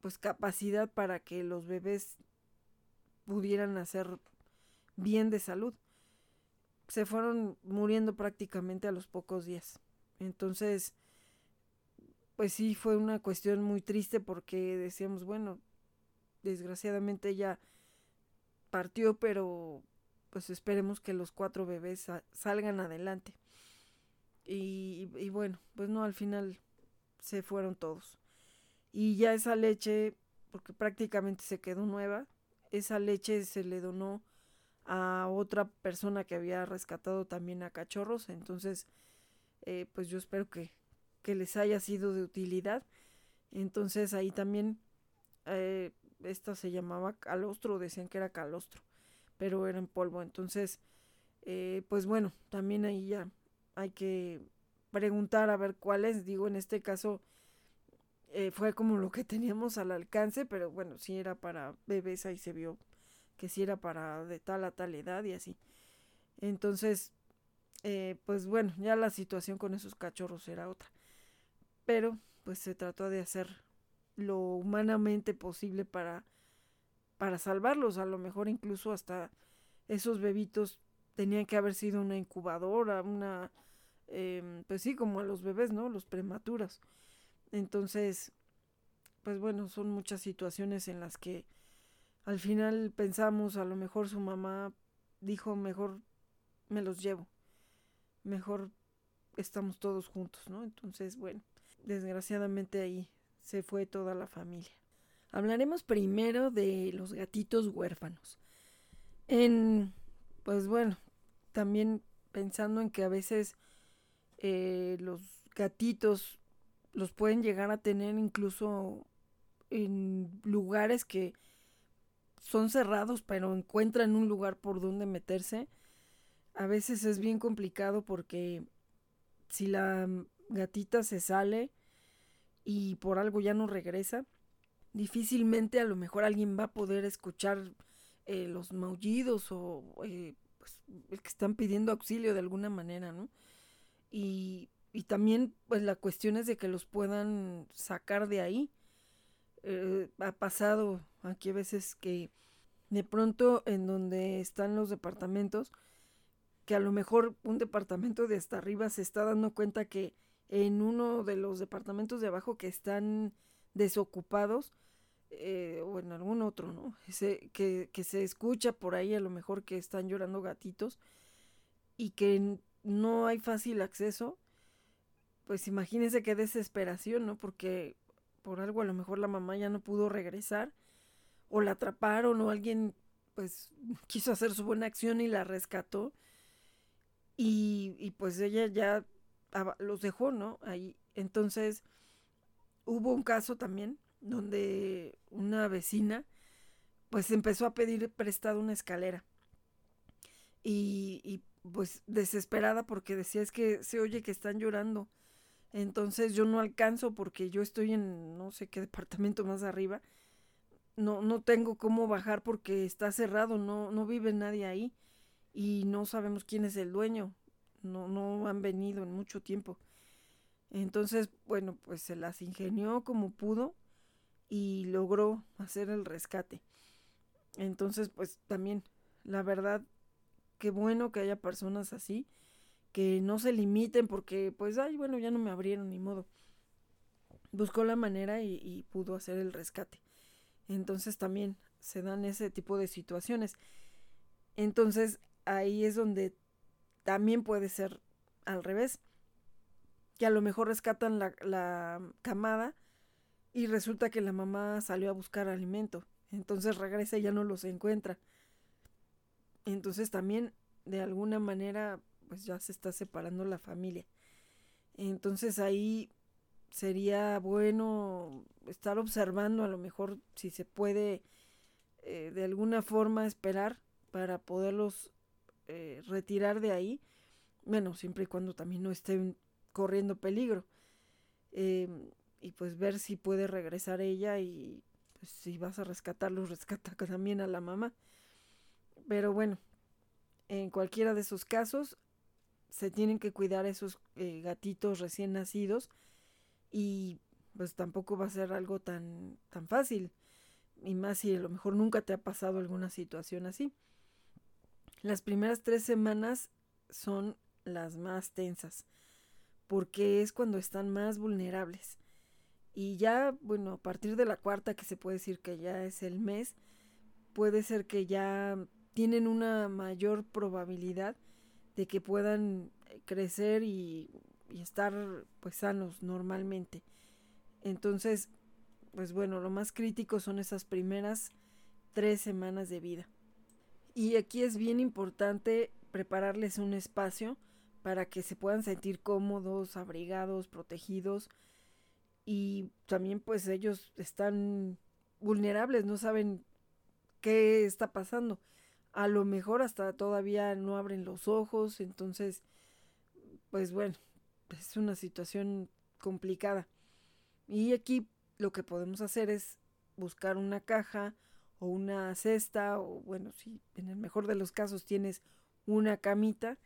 pues capacidad para que los bebés pudieran nacer bien de salud. Se fueron muriendo prácticamente a los pocos días. Entonces, pues sí fue una cuestión muy triste porque decíamos, bueno, desgraciadamente ella partió, pero pues esperemos que los cuatro bebés salgan adelante. Y, y, bueno, pues no, al final se fueron todos. Y ya esa leche, porque prácticamente se quedó nueva, esa leche se le donó a otra persona que había rescatado también a cachorros. Entonces, eh, pues yo espero que, que, les haya sido de utilidad. Entonces ahí también, eh, esta se llamaba calostro, decían que era calostro, pero era en polvo. Entonces, eh, pues bueno, también ahí ya hay que preguntar a ver cuál es. Digo, en este caso fue como lo que teníamos al alcance, pero bueno, si era para bebés, ahí se vio que si era para de tal a tal edad y así. Entonces, eh, pues bueno, ya la situación con esos cachorros era otra. Pero, pues se trató de hacer lo humanamente posible para, para salvarlos. A lo mejor incluso hasta esos bebitos tenían que haber sido una incubadora, una, em, pues sí, como a los bebés, ¿no? Los prematuros. Entonces, pues bueno, son muchas situaciones en las que al final pensamos, a lo mejor su mamá dijo, mejor me los llevo, mejor estamos todos juntos, ¿no? Entonces, bueno, desgraciadamente ahí se fue toda la familia. Hablaremos primero de los gatitos huérfanos. En, pues bueno, también pensando en que a veces eh, los gatitos los pueden llegar a tener incluso en lugares que son cerrados, pero encuentran un lugar por donde meterse, a veces es bien complicado porque si la gatita se sale y por algo ya no regresa, difícilmente a lo mejor alguien va a poder escuchar eh, los maullidos o eh, pues, el que están pidiendo auxilio de alguna manera, ¿no? Y, y, también pues la cuestión es de que los puedan sacar de ahí. Eh, ha pasado aquí a veces que de pronto en donde están los departamentos, que a lo mejor un departamento de hasta arriba se está dando cuenta que en uno de los departamentos de abajo que están desocupados, eh, o en algún otro, ¿no? que, que se escucha por ahí a lo mejor que están llorando gatitos y que no hay fácil acceso, pues imagínense qué desesperación, ¿no? Porque por algo a lo mejor la mamá ya no pudo regresar o la atraparon o alguien pues quiso hacer su buena acción y la rescató. Y, pues ella ya los dejó, ¿no? Ahí. Entonces hubo un caso también donde una vecina pues empezó a pedir prestado una escalera. Y, y pues desesperada porque decía es que se oye que están llorando. Entonces yo no alcanzo porque yo estoy en no sé qué departamento más arriba no, no tengo cómo bajar porque está cerrado, no, no vive nadie ahí y no sabemos quién es el dueño, no, no han venido en mucho tiempo. Entonces, bueno, pues se las ingenió como pudo y logró hacer el rescate. Entonces, pues también, la verdad, qué bueno que haya personas así, que no se limiten porque, pues, ay, bueno, ya no me abrieron ni modo. Buscó la manera y, y pudo hacer el rescate. Entonces también se dan ese tipo de situaciones. Entonces ahí es donde también puede ser al revés, que a lo mejor rescatan la, la camada y resulta que la mamá salió a buscar alimento. Entonces regresa y ya no los encuentra. Entonces también de alguna manera pues ya se está separando la familia. Entonces ahí sería bueno estar observando a lo mejor si se puede eh, de alguna forma esperar para poderlos eh, retirar de ahí. Bueno, siempre y cuando también no estén corriendo peligro. Em, y pues ver si puede regresar ella y pues, si vas a rescatarlos, rescata también a la mamá. Pero bueno, en cualquiera de esos casos se tienen que cuidar esos eh, gatitos recién nacidos y pues tampoco va a ser algo tan, tan fácil. Y más si a lo mejor nunca te ha pasado alguna situación así. Las primeras tres semanas son las más tensas, porque es cuando están más vulnerables. Y ya, bueno, a partir de la cuarta, que se puede decir que ya es el mes, puede ser que ya tienen una mayor probabilidad de que puedan eh, crecer y, y estar pues sanos normalmente. Entonces, pues bueno, lo más crítico son esas primeras tres semanas de vida. Y aquí es bien importante prepararles un espacio para que se puedan sentir cómodos, abrigados, protegidos. Y también pues ellos están vulnerables, no saben qué está pasando. A lo mejor hasta todavía no abren los ojos, entonces, pues bueno, es una situación complicada. Y aquí lo que podemos hacer es buscar una caja o una cesta o bueno, si en el mejor de los casos tienes una camita,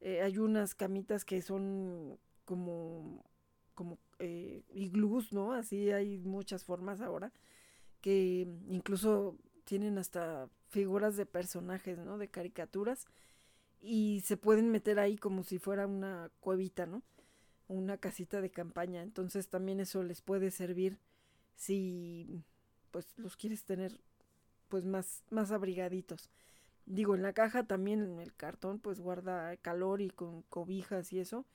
eh, hay unas camitas que son como como eh, iglús, ¿no? Así hay muchas formas ahora que incluso tienen hasta figuras de personajes, ¿no? De caricaturas y se pueden meter ahí como si fuera una cuevita, ¿no? Una casita de campaña. Entonces también eso les puede servir si pues los quieres tener pues más, más abrigaditos. Digo, en la caja también, en el cartón, pues guarda calor y con cobijas y eso,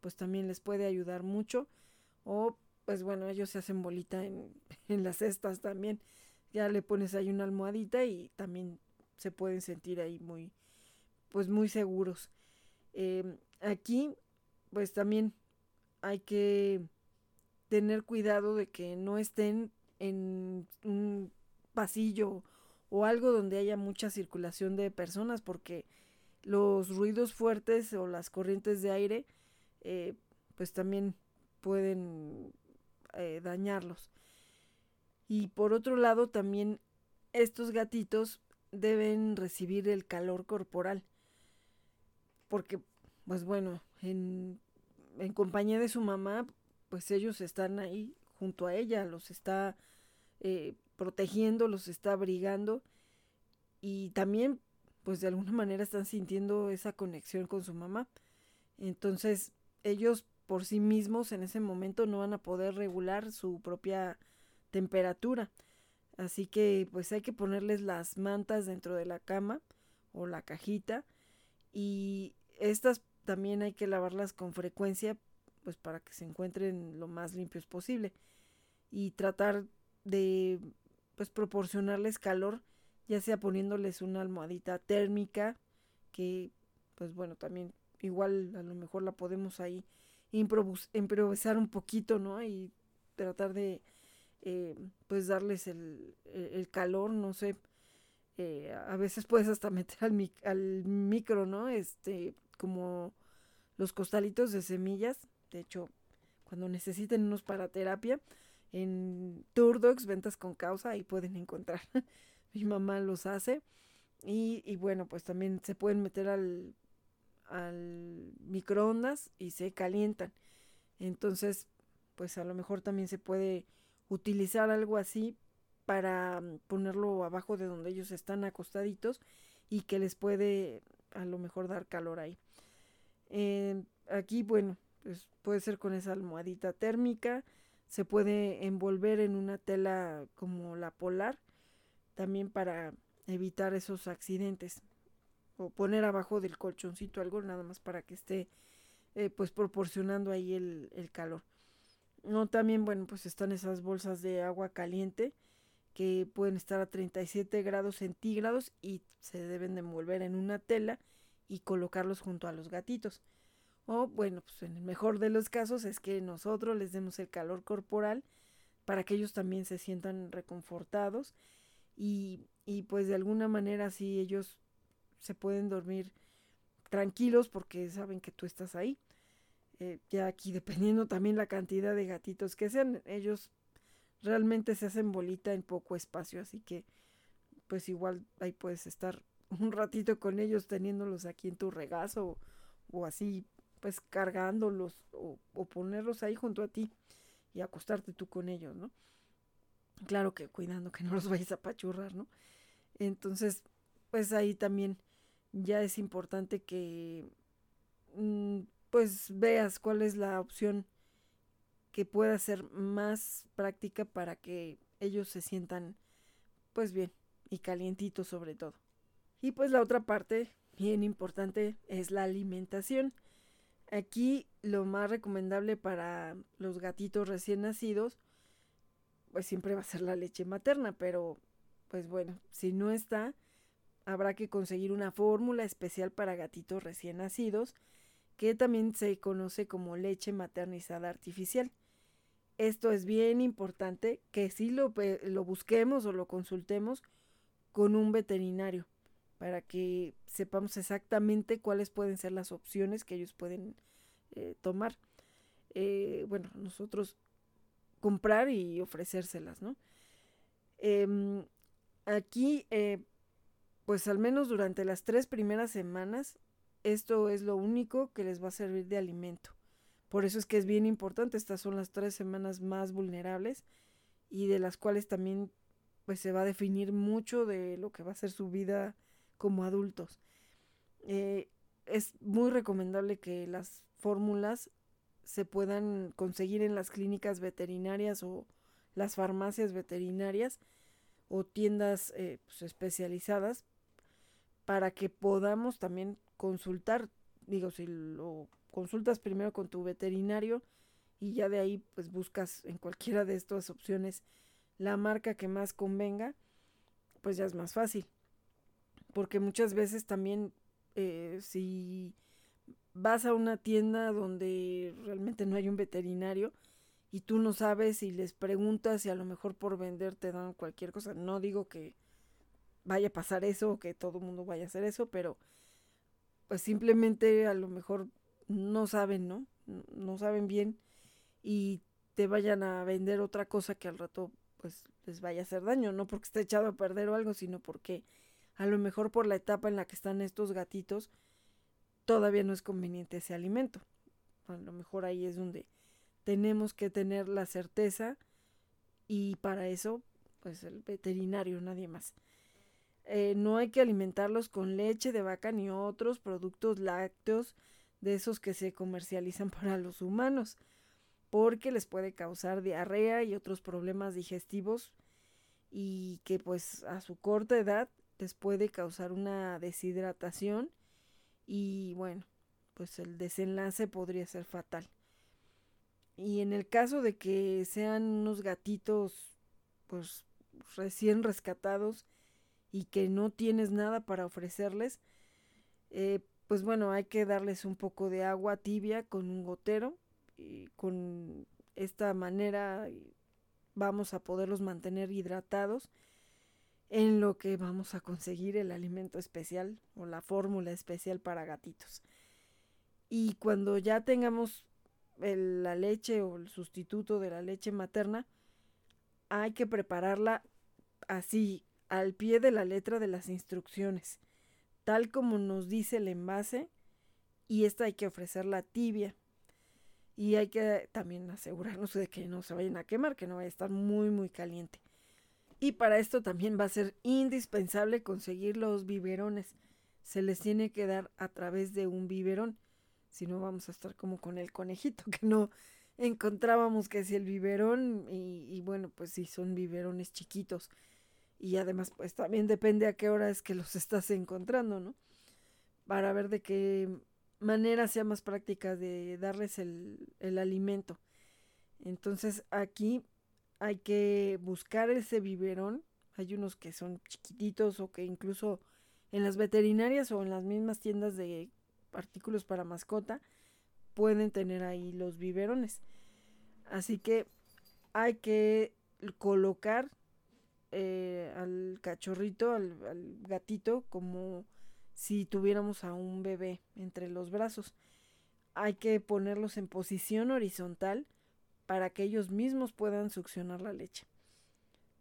pues también les puede ayudar mucho. O, pues bueno, ellos se hacen bolita en, en las cestas también. Ya le pones ahí una almohadita y también se pueden sentir ahí muy, pues muy seguros. Em, aquí, pues también hay que tener cuidado de que no estén en un pasillo o algo donde haya mucha circulación de personas porque los ruidos fuertes o las corrientes de aire eh, pues también pueden eh, dañarlos. Y por otro lado también estos gatitos deben recibir el calor corporal porque pues bueno en, compañía de su mamá pues ellos están ahí junto a ella los está eh, protegiendo, los está abrigando y también pues de alguna manera están sintiendo esa conexión con su mamá. Entonces ellos por sí mismos en ese momento no van a poder regular su propia temperatura. Así que pues hay que ponerles las mantas dentro de la cama o la cajita y estas también hay que lavarlas con frecuencia pues para que se encuentren lo más limpios posible y tratar de pues proporcionarles calor, ya sea poniéndoles una almohadita térmica, que pues bueno, también igual a lo mejor la podemos ahí improvisar un poquito, ¿no? Y tratar de eh, pues darles el, el, calor, no sé, eh, a veces puedes hasta meter al, al micro, ¿no? Este, como los costalitos de semillas, de hecho, cuando necesiten unos para terapia, en Turdox, ventas con causa, ahí pueden encontrar. Mi mamá los hace. Y, y, bueno, pues también se pueden meter al, al microondas y se calientan. Entonces, pues a lo mejor también se puede utilizar algo así para mm, ponerlo abajo de donde ellos están acostaditos y que les puede a lo mejor dar calor ahí. Eh, aquí, bueno, pues puede ser con esa almohadita térmica se puede envolver en una tela como la polar, también para evitar esos accidentes. O poner abajo del colchoncito algo, nada más para que esté eh, pues proporcionando ahí el, el calor. No, también, bueno, pues están esas bolsas de agua caliente que pueden estar a 37 grados centígrados y se deben de envolver en una tela y colocarlos junto a los gatitos. O bueno, pues en el mejor de los casos es que nosotros les demos el calor corporal para que ellos también se sientan reconfortados y, y pues de alguna manera así ellos se pueden dormir tranquilos porque saben que tú estás ahí. Eh, ya aquí dependiendo también la cantidad de gatitos que sean, ellos realmente se hacen bolita en poco espacio, así que pues igual ahí puedes estar un ratito con ellos teniéndolos aquí en tu regazo o, o así pues cargándolos o, ponerlos ahí junto a ti y acostarte tú con ellos, ¿no? Claro que cuidando que no los vayas a pachurrar, ¿no? Entonces, pues ahí también ya es importante que mm, pues veas cuál es la opción que pueda ser más práctica para que ellos se sientan pues bien y calientitos sobre todo. Y pues la otra parte bien importante es la alimentación. Aquí lo más recomendable para los gatitos recién nacidos, pues siempre va a ser la leche materna, pero pues bueno, si no está, habrá que conseguir una fórmula especial para gatitos recién nacidos, que también se conoce como leche maternizada artificial. Esto es bien importante que sí lo, lo busquemos o lo consultemos con un veterinario para que sepamos exactamente cuáles pueden ser las opciones que ellos pueden eh, tomar. Eh, bueno, nosotros comprar y ofrecérselas, ¿no? Em, aquí, eh, pues al menos durante las tres primeras semanas, esto es lo único que les va a servir de alimento. Por eso es que es bien importante, estas son las tres semanas más vulnerables y de las cuales también pues se va a definir mucho de lo que va a ser su vida como adultos. Eh, es muy recomendable que las fórmulas se puedan conseguir en las clínicas veterinarias o las farmacias veterinarias o tiendas eh, pues, especializadas para que podamos también consultar, digo, si lo consultas primero con tu veterinario y ya de ahí pues buscas en cualquiera de estas opciones la marca que más convenga, pues ya es más fácil porque muchas veces también eh, si vas a una tienda donde realmente no hay un veterinario y tú no sabes y les preguntas y a lo mejor por vender te dan cualquier cosa, no digo que vaya a pasar eso o que todo el mundo vaya a hacer eso, pero pues simplemente a lo mejor no saben, ¿no? No saben bien y te vayan a vender otra cosa que al rato pues les vaya a hacer daño, no porque esté echado a perder o algo, sino porque a lo mejor por la etapa en la que están estos gatitos, todavía no es conveniente ese alimento. A lo mejor ahí es donde tenemos que tener la certeza y para eso, pues el veterinario, nadie más. Eh, no hay que alimentarlos con leche de vaca ni otros productos lácteos de esos que se comercializan para los humanos, porque les puede causar diarrea y otros problemas digestivos y que pues a su corta edad les puede causar una deshidratación y bueno, pues el desenlace podría ser fatal. Y en el caso de que sean unos gatitos pues recién rescatados y que no tienes nada para ofrecerles, eh, pues bueno, hay que darles un poco de agua tibia con un gotero y con esta manera vamos a poderlos mantener hidratados en lo que vamos a conseguir el alimento especial o la fórmula especial para gatitos. Y cuando ya tengamos la leche o el sustituto de la leche materna, hay que prepararla así, al pie de la letra de las instrucciones, tal como nos dice el envase, y esta hay que ofrecerla tibia. Y hay que también asegurarnos de que no se vayan a quemar, que no vaya a estar muy, muy caliente. Y para esto también va a ser indispensable conseguir los biberones. Se les tiene que dar a través de un biberón. Si no, vamos a estar como con el conejito, que no encontrábamos que si el biberón, y, bueno, pues si son biberones chiquitos. Y además, pues también depende a qué hora es que los estás encontrando, ¿no? Para ver de qué manera sea más práctica de darles el, el alimento. Entonces aquí hay que buscar ese biberón. Hay unos que son chiquititos o que incluso en las veterinarias o en las mismas tiendas de artículos para mascota pueden tener ahí los biberones. Así que hay que colocar eh, al cachorrito, al, al gatito, como si tuviéramos a un bebé entre los brazos. Hay que ponerlos en posición horizontal para que ellos mismos puedan succionar la leche.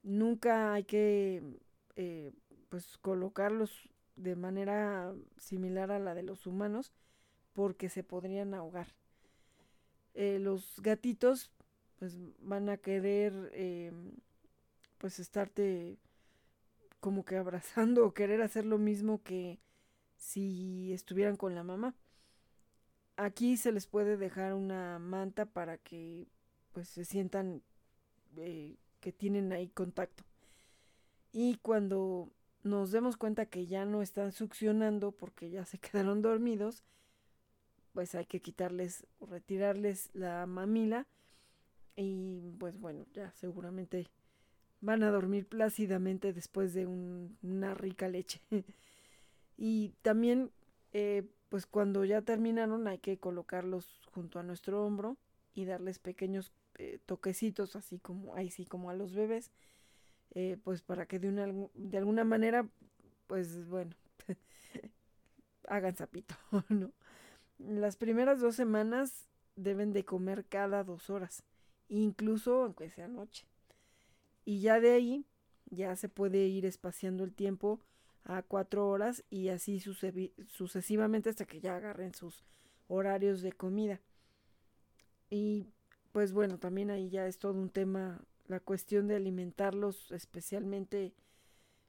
Nunca hay que eh, pues colocarlos de manera similar a la de los humanos porque se podrían ahogar. Eh, los gatitos pues van a querer eh, pues estarte como que abrazando o querer hacer lo mismo que si estuvieran con la mamá. Aquí se les puede dejar una manta para que pues se sientan eh, que tienen ahí contacto. Y cuando nos demos cuenta que ya no están succionando porque ya se quedaron dormidos, pues hay que quitarles o retirarles la mamila y pues bueno, ya seguramente van a dormir plácidamente después de una rica leche. y también, eh, pues cuando ya terminaron hay que colocarlos junto a nuestro hombro y darles pequeños eh, toquecitos, así como, ahí sí, como a los bebés, eh, pues para que de, una, de alguna manera, pues bueno, hagan sapito, ¿no? Las primeras dos semanas deben de comer cada dos horas, incluso aunque sea noche. Y ya de ahí ya se puede ir espaciando el tiempo a cuatro horas y así sucesivamente hasta que ya agarren sus horarios de comida. Y pues bueno, también ahí ya es todo un tema la cuestión de alimentarlos especialmente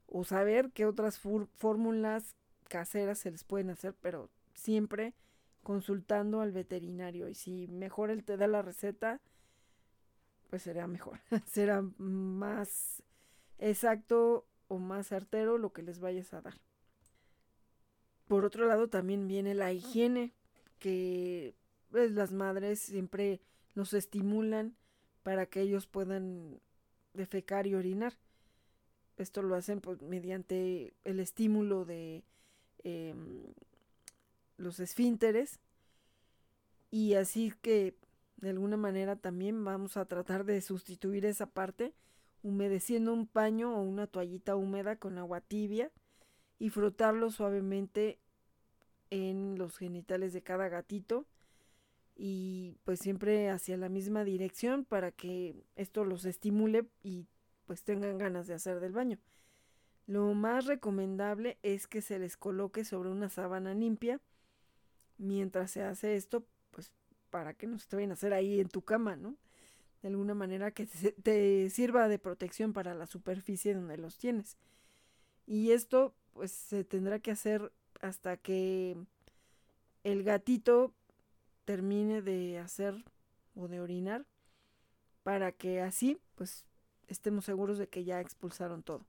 o saber qué otras fórmulas caseras se les pueden hacer, pero siempre consultando al veterinario y si mejor él te da la receta, pues será mejor, será más exacto o más certero lo que les vayas a dar. Por otro lado también viene la higiene, que pues, las madres siempre nos estimulan para que ellos puedan defecar y orinar. Esto lo hacen pues, mediante el estímulo de em, los esfínteres y así que de alguna manera también vamos a tratar de sustituir esa parte humedeciendo un paño o una toallita húmeda con agua tibia y frotarlo suavemente en los genitales de cada gatito y pues siempre hacia la misma dirección para que esto los estimule y pues tengan ganas de hacer del baño. Lo más recomendable es que se les coloque sobre una sábana limpia mientras se hace esto, pues para que no se te vayan a hacer ahí en tu cama, ¿no? De alguna manera que te sirva de protección para la superficie donde los tienes. Y esto pues se tendrá que hacer hasta que el gatito termine de hacer o de orinar para que así pues estemos seguros de que ya expulsaron todo.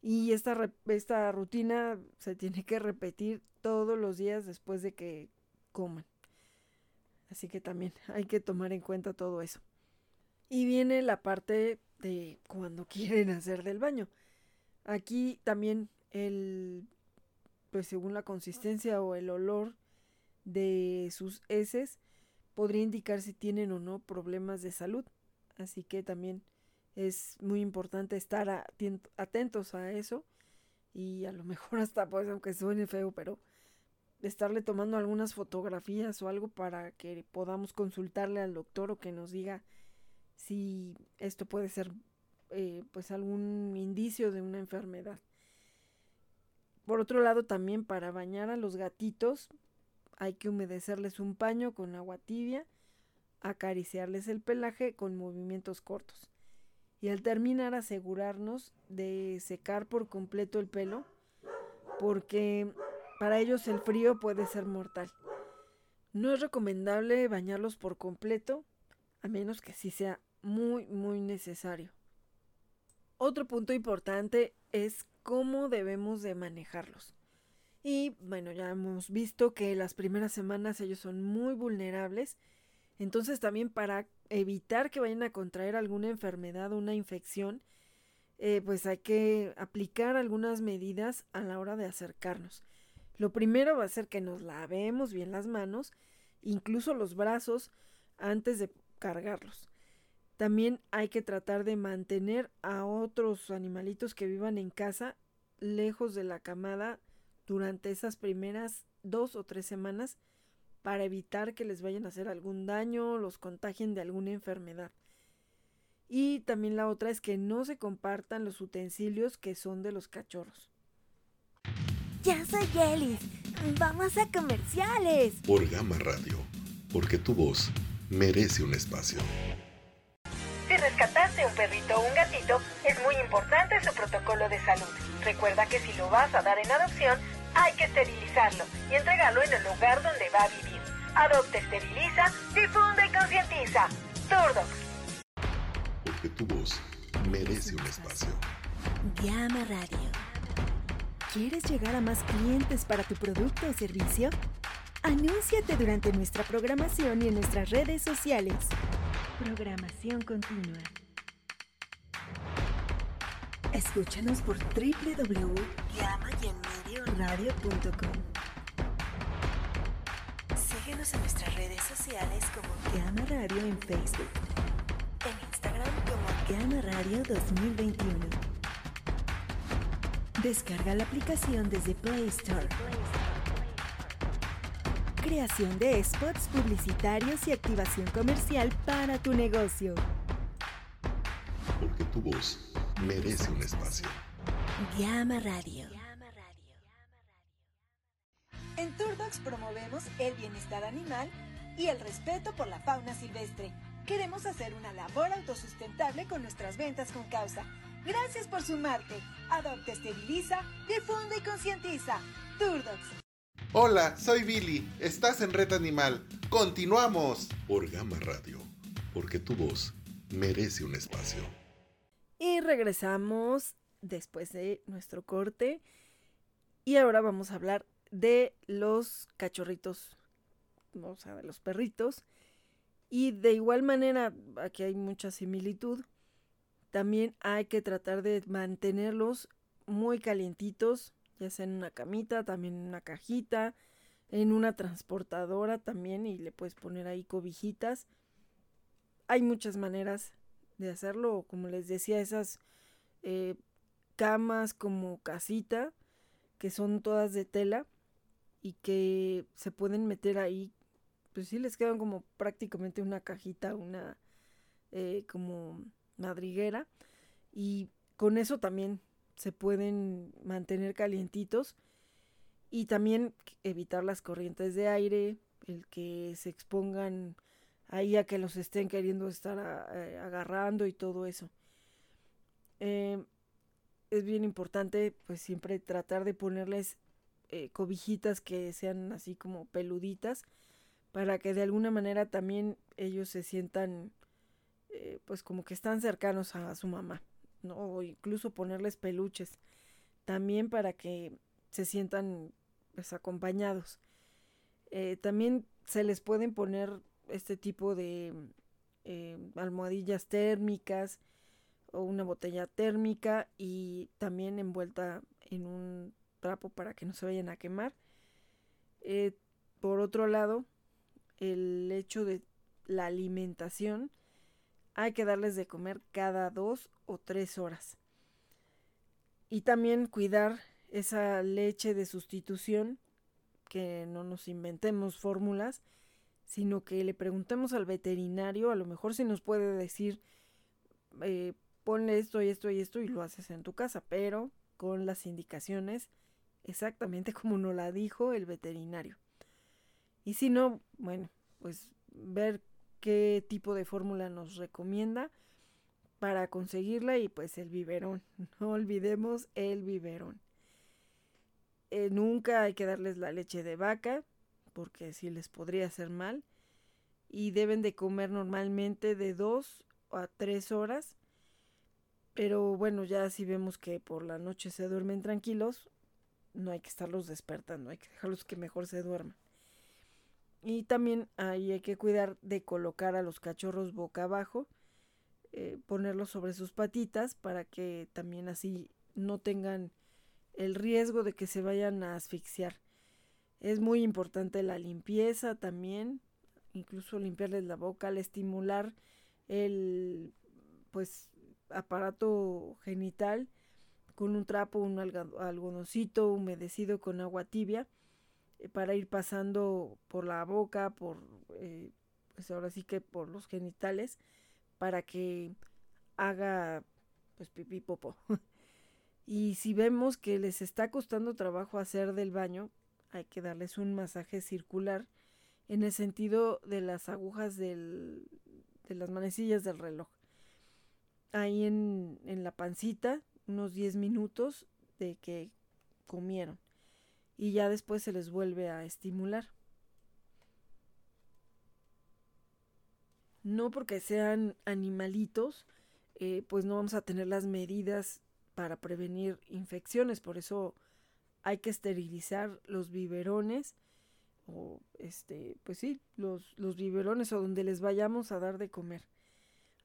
Y esta, esta rutina se tiene que repetir todos los días después de que coman. Así que también hay que tomar en cuenta todo eso. Y viene la parte de cuando quieren hacer del baño. Aquí también el, pues según la consistencia o el olor de sus heces, podría indicar si tienen o no problemas de salud. Así que también es muy importante estar atentos a eso y a lo mejor hasta pues aunque suene feo, pero estarle tomando algunas fotografías o algo para que podamos consultarle al doctor o que nos diga si esto puede ser eh, pues algún indicio de una enfermedad. Por otro lado, también para bañar a los gatitos hay que humedecerles un paño con agua tibia, acariciarles el pelaje con movimientos cortos y al terminar asegurarnos de secar por completo el pelo porque para ellos el frío puede ser mortal. No es recomendable bañarlos por completo, a menos que sí sea muy, muy necesario. Otro punto importante es cómo debemos de manejarlos. Y bueno, ya hemos visto que las primeras semanas ellos son muy vulnerables. Entonces también para evitar que vayan a contraer alguna enfermedad o una infección, eh, pues hay que aplicar algunas medidas a la hora de acercarnos. Lo primero va a ser que nos lavemos bien las manos, incluso los brazos, antes de cargarlos. También hay que tratar de mantener a otros animalitos que vivan en casa lejos de la camada durante esas primeras dos o tres semanas para evitar que les vayan a hacer algún daño o los contagien de alguna enfermedad. Y también la otra es que no se compartan los utensilios que son de los cachorros. Ya soy Yelis. Vamos a comerciales. Por Gama Radio, porque tu voz merece un espacio. Si rescataste un perrito o un gatito, es muy importante su protocolo de salud. Recuerda que si lo vas a dar en adopción, hay que esterilizarlo y entregarlo en el lugar donde va a vivir. Adopte, esteriliza, difunde y concientiza. Turdox. Porque tu voz merece un espacio. Llama Radio ¿Quieres llegar a más clientes para tu producto o servicio? Anúnciate durante nuestra programación y en nuestras redes sociales. Programación continua. Escúchanos por www.gamma-radio.com. Síguenos en nuestras redes sociales como Gamma Radio en Facebook. En Instagram como Gamma Radio 2021. Descarga la aplicación desde Play Store. Creación de spots publicitarios y activación comercial para tu negocio. Porque tu voz merece un espacio. Gamma Radio. En Turdocs promovemos el bienestar animal y el respeto por la fauna silvestre. Queremos hacer una labor autosustentable con nuestras ventas con causa. Gracias por sumarte. Adopta, esteriliza, difunde y concientiza. Turdocs. Hola, soy Billy. Estás en Red Animal. ¡Continuamos! Por Gama Radio. Porque tu voz merece un espacio. Y regresamos después de nuestro corte. Y ahora vamos a hablar de los cachorritos, o sea, de los perritos. Y de igual manera, aquí hay mucha similitud. También hay que tratar de mantenerlos muy calientitos, ya sea en una camita, también en una cajita, en una transportadora también y le puedes poner ahí cobijitas. Hay muchas maneras de hacerlo, como les decía, esas eh, camas como casita, que son todas de tela y que se pueden meter ahí, pues sí les quedan como prácticamente una cajita, una eh, como madriguera y con eso también se pueden mantener calientitos y también evitar las corrientes de aire, el que se expongan ahí a que los estén queriendo estar eh, agarrando y todo eso. Eh, es bien importante pues siempre tratar de ponerles eh, cobijitas que sean así como peluditas para que de alguna manera también ellos se sientan pues como que están cercanos a su mamá. ¿no? O incluso ponerles peluches, también para que se sientan pues, acompañados. Eh, también se les pueden poner este tipo de eh, almohadillas térmicas o una botella térmica y también envuelta en un trapo para que no se vayan a quemar. Eh, por otro lado, el hecho de la alimentación hay que darles de comer cada dos o tres horas. Y también cuidar esa leche de sustitución, que no nos inventemos fórmulas, sino que le preguntemos al veterinario, a lo mejor si nos puede decir, eh, esto y esto y esto y lo haces en tu casa, pero con las indicaciones exactamente como nos la dijo el veterinario. Y si no, bueno, pues ver qué tipo de fórmula nos recomienda para conseguirla y pues el biberón. No olvidemos el biberón. Eh, nunca hay que darles la leche de vaca porque si les podría hacer mal. Y deben de comer normalmente de dos a tres horas. Pero bueno, ya si vemos que por la noche se duermen tranquilos, no hay que estarlos despertando, hay que dejarlos que mejor se duerman. Y también ahí hay que cuidar de colocar a los cachorros boca abajo, eh, ponerlos sobre sus patitas para que también así no tengan el riesgo de que se vayan a asfixiar. Es muy importante la limpieza también, incluso limpiarles la boca, al estimular el pues aparato genital con un trapo, un algodoncito humedecido con agua tibia eh, para ir pasando por la boca, por, eh, pues ahora sí que por los genitales, para que haga pues pipí popo. y si vemos que les está costando trabajo hacer del baño, hay que darles un masaje circular en el sentido de las agujas del, de las manecillas del reloj. Ahí en, en la pancita, unos 10 minutos de que comieron y ya después se les vuelve a estimular. No porque sean animalitos, eh, pues no vamos a tener las medidas para prevenir infecciones, por eso hay que esterilizar los biberones o este, pues sí, los, los biberones o donde les vayamos a dar de comer.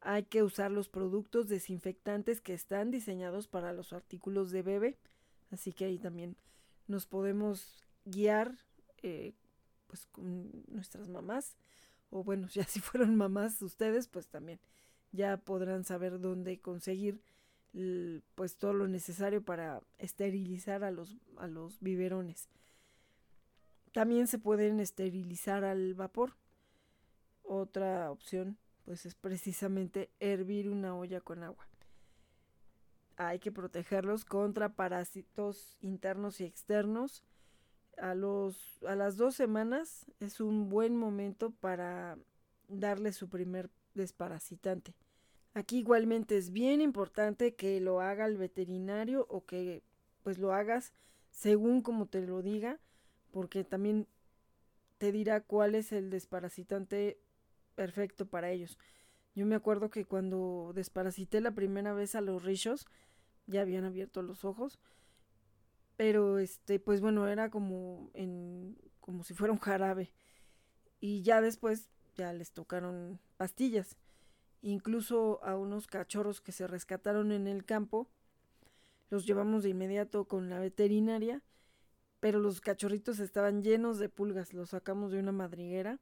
Hay que usar los productos desinfectantes que están diseñados para los artículos de bebé. Así que ahí también nos podemos guiar eh, pues con nuestras mamás. O bueno, ya si fueron mamás ustedes, pues también ya podrán saber dónde conseguir pues todo lo necesario para esterilizar a los, a los biberones. También se pueden esterilizar al vapor. Otra opción pues es precisamente hervir una olla con agua. Hay que protegerlos contra parásitos internos y externos. A, los, a las dos semanas es un buen momento para darle su primer desparasitante. Aquí igualmente es bien importante que lo haga el veterinario o que pues lo hagas según como te lo diga, porque también te dirá cuál es el desparasitante perfecto para ellos. Yo me acuerdo que cuando desparasité la primera vez a los rillos, ya habían abierto los ojos, pero este, pues bueno, era como en, como si fuera un jarabe. Y ya después ya les tocaron pastillas incluso a unos cachorros que se rescataron en el campo. Los llevamos de inmediato con la veterinaria, pero los cachorritos estaban llenos de pulgas. Los sacamos de una madriguera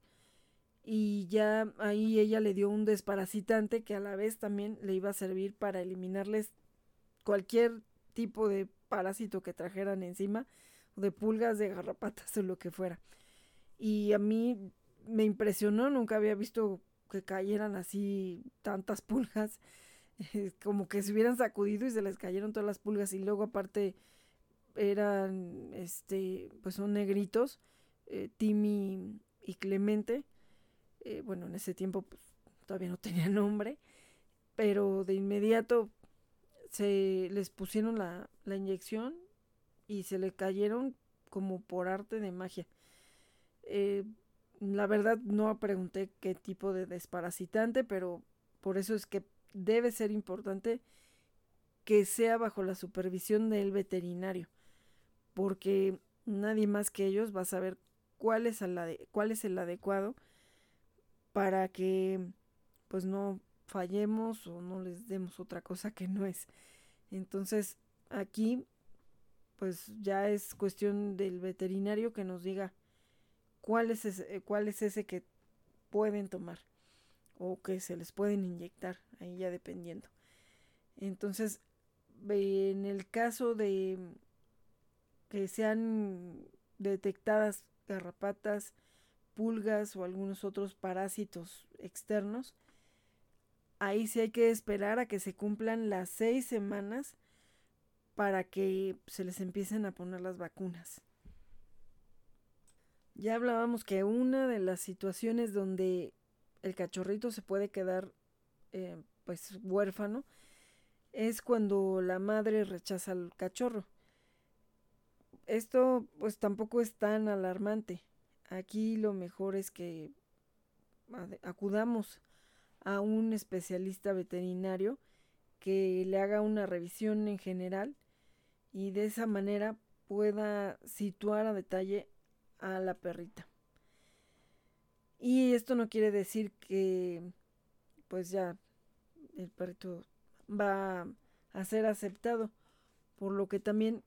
y ya ahí ella le dio un desparasitante que a la vez también le iba a servir para eliminarles cualquier tipo de parásito que trajeran encima, de pulgas, de garrapatas o lo que fuera. Y a mí me impresionó, nunca había visto que cayeran así tantas pulgas, como que se hubieran sacudido y se les cayeron todas las pulgas y luego aparte eran, este, pues son negritos, eh, Timmy y Clemente, eh, bueno, en ese tiempo pues, todavía no tenía nombre, pero de inmediato se les pusieron la, la inyección y se le cayeron como por arte de magia. Eh, la verdad no pregunté qué tipo de desparasitante, pero por eso es que debe ser importante que sea bajo la supervisión del veterinario, porque nadie más que ellos va a saber cuál es cuál es el adecuado para que pues no fallemos o no les demos otra cosa que no es. Entonces aquí pues ya es cuestión del veterinario que nos diga cuál es ese, cuál es ese que pueden tomar o que se les pueden inyectar, ahí ya dependiendo. Entonces, en el caso de que sean detectadas garrapatas, pulgas o algunos otros parásitos externos, ahí sí hay que esperar a que se cumplan las seis semanas para que se les empiecen a poner las vacunas. Ya hablábamos que una de las situaciones donde el cachorrito se puede quedar eh, pues huérfano es cuando la madre rechaza al cachorro. Esto pues tampoco es tan alarmante. Aquí lo mejor es que acudamos a un especialista veterinario que le haga una revisión en general y de esa manera pueda situar a detalle a la perrita. Y esto no quiere decir que pues ya el perrito va a ser aceptado, por lo que también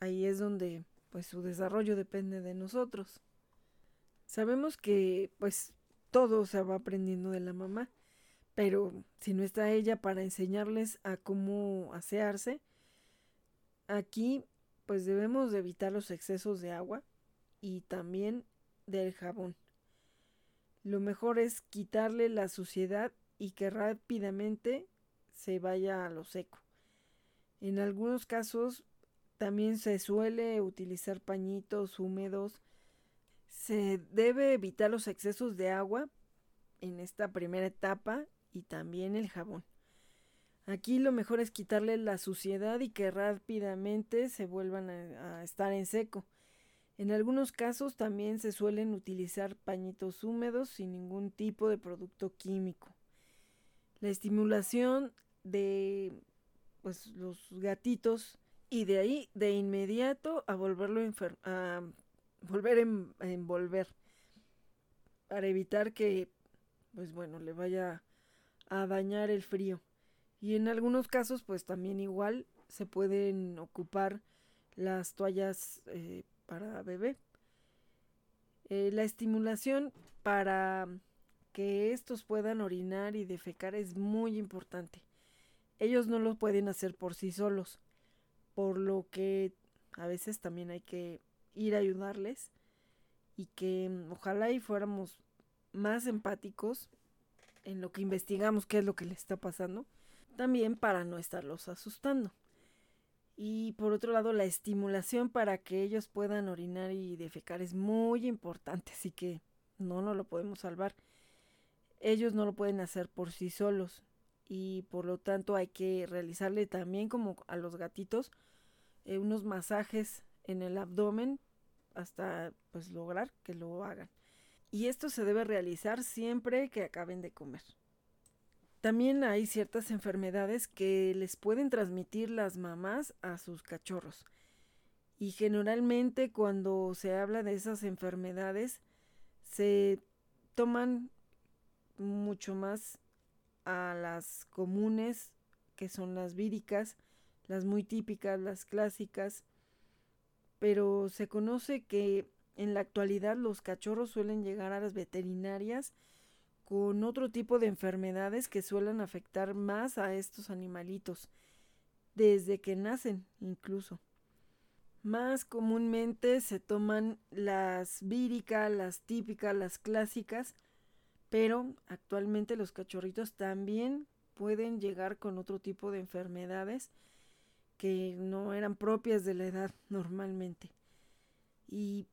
ahí es donde pues su desarrollo depende de nosotros. Sabemos que pues todo se va aprendiendo de la mamá, pero si no está ella para enseñarles a cómo asearse, aquí pues debemos de evitar los excesos de agua, y también del jabón. Lo mejor es quitarle la suciedad y que rápidamente se vaya a lo seco. En algunos casos también se suele utilizar pañitos húmedos. Se debe evitar los excesos de agua en esta primera etapa y también el jabón. Aquí lo mejor es quitarle la suciedad y que rápidamente se vuelvan a, estar en seco. En algunos casos también se suelen utilizar pañitos húmedos sin ningún tipo de producto químico. La estimulación de pues, los gatitos y de ahí de inmediato a volverlo a volver a envolver para evitar que pues bueno le vaya a dañar el frío. Y en algunos casos pues también igual se pueden ocupar las toallas eh, para bebé. Eh, la estimulación para que estos puedan orinar y defecar es muy importante. Ellos no lo pueden hacer por sí solos por lo que a veces también hay que ir a ayudarles y que mm, ojalá y fuéramos más empáticos en lo que investigamos qué es lo que les está pasando, también para no estarlos asustando. Y por otro lado, la estimulación para que ellos puedan orinar y defecar es muy importante, así que no nos lo podemos salvar. Ellos no lo pueden hacer por sí solos y por lo tanto hay que realizarle también como a los gatitos eh, unos masajes en el abdomen hasta pues lograr que lo hagan. Y esto se debe realizar siempre que acaben de comer. También hay ciertas enfermedades que les pueden transmitir las mamás a sus cachorros. Y generalmente cuando se habla de esas enfermedades se toman mucho más a las comunes que son las víricas, las muy típicas, las clásicas, pero se conoce que en la actualidad los cachorros suelen llegar a las veterinarias con otro tipo de enfermedades que suelen afectar más a estos animalitos, desde que nacen incluso. Más comúnmente se toman las víricas, las típicas, las clásicas, pero actualmente los cachorritos también pueden llegar con otro tipo de enfermedades que no eran propias de la edad normalmente. Y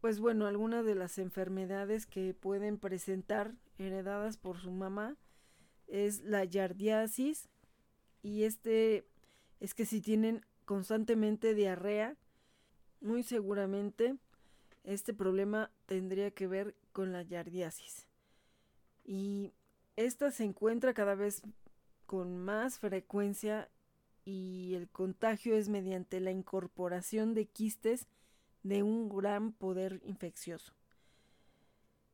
pues bueno, algunas de las enfermedades que pueden presentar heredadas por su mamá es la yardiasis y este es que si tienen constantemente diarrea, muy seguramente este problema tendría que ver con la yardiasis. Y esta se encuentra cada vez con más frecuencia y el contagio es mediante la incorporación de quistes de un gran poder infeccioso.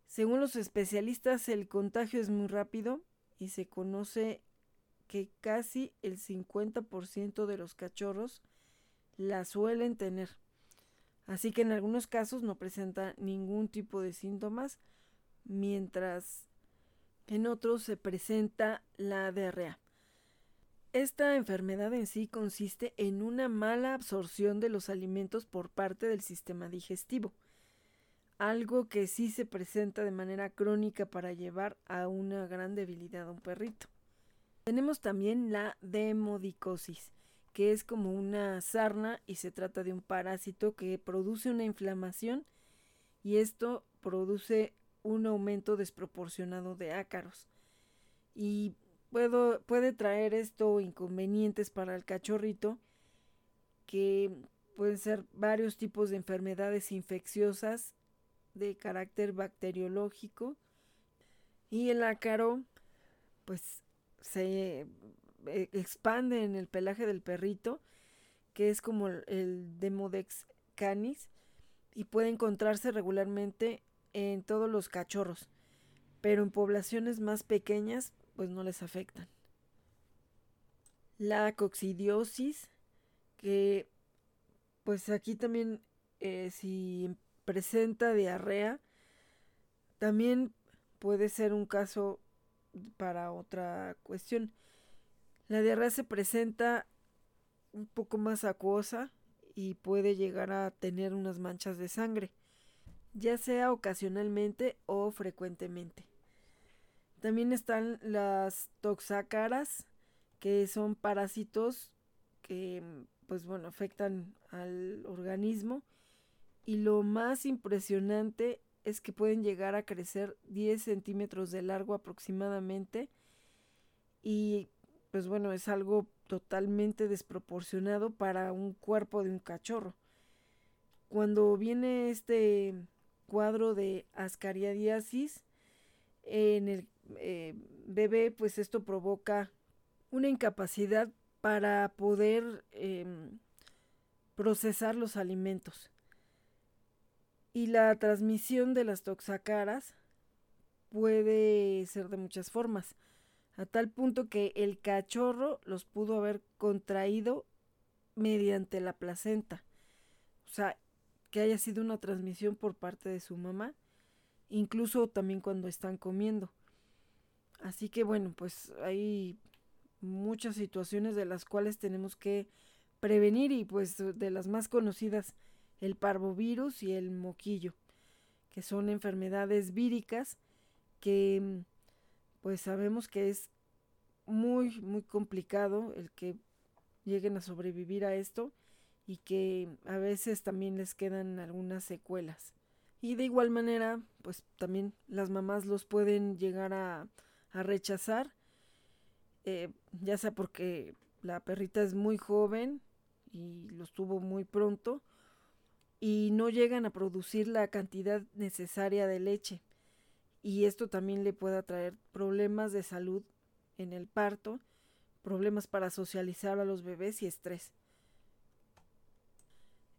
Según los especialistas, el contagio es muy rápido y se conoce que casi el 50% de los cachorros la suelen tener. Así que en algunos casos no presenta ningún tipo de síntomas, mientras en otros se presenta la diarrea. Esta enfermedad en sí consiste en una mala absorción de los alimentos por parte del sistema digestivo, algo que sí se presenta de manera crónica para llevar a una gran debilidad a un perrito. Tenemos también la demodicosis, que es como una sarna y se trata de un parásito que produce una inflamación y esto produce un aumento desproporcionado de ácaros. Y puede traer esto inconvenientes para el cachorrito, que pueden ser varios tipos de enfermedades infecciosas de carácter bacteriológico. Y el ácaro, pues, se eh, expande en el pelaje del perrito, que es como el Demodex canis, y puede encontrarse regularmente en todos los cachorros, pero en poblaciones más pequeñas pues no les afectan. La coccidiosis, que pues aquí también eh, si presenta diarrea, también puede ser un caso para otra cuestión. La diarrea se presenta un poco más acuosa y puede llegar a tener unas manchas de sangre, ya sea ocasionalmente o frecuentemente. También están las toxácaras, que son parásitos que, pues bueno, afectan al organismo. Y lo más impresionante es que pueden llegar a crecer 10 centímetros de largo aproximadamente. Y pues bueno, es algo totalmente desproporcionado para un cuerpo de un cachorro. Cuando viene este cuadro de ascariadiasis, en el eh, bebé, pues esto provoca una incapacidad para poder em, procesar los alimentos. Y la transmisión de las toxacaras puede ser de muchas formas, a tal punto que el cachorro los pudo haber contraído mediante la placenta. O sea, que haya sido una transmisión por parte de su mamá, incluso también cuando están comiendo. Así que bueno, pues hay muchas situaciones de las cuales tenemos que prevenir y pues de las más conocidas el parvovirus y el moquillo, que son enfermedades víricas que pues sabemos que es muy muy complicado el que lleguen a sobrevivir a esto y que a veces también les quedan algunas secuelas. Y de igual manera, pues también las mamás los pueden llegar a, rechazar, eh, ya sea porque la perrita es muy joven y los tuvo muy pronto y no llegan a producir la cantidad necesaria de leche. Y esto también le puede traer problemas de salud en el parto, problemas para socializar a los bebés y estrés.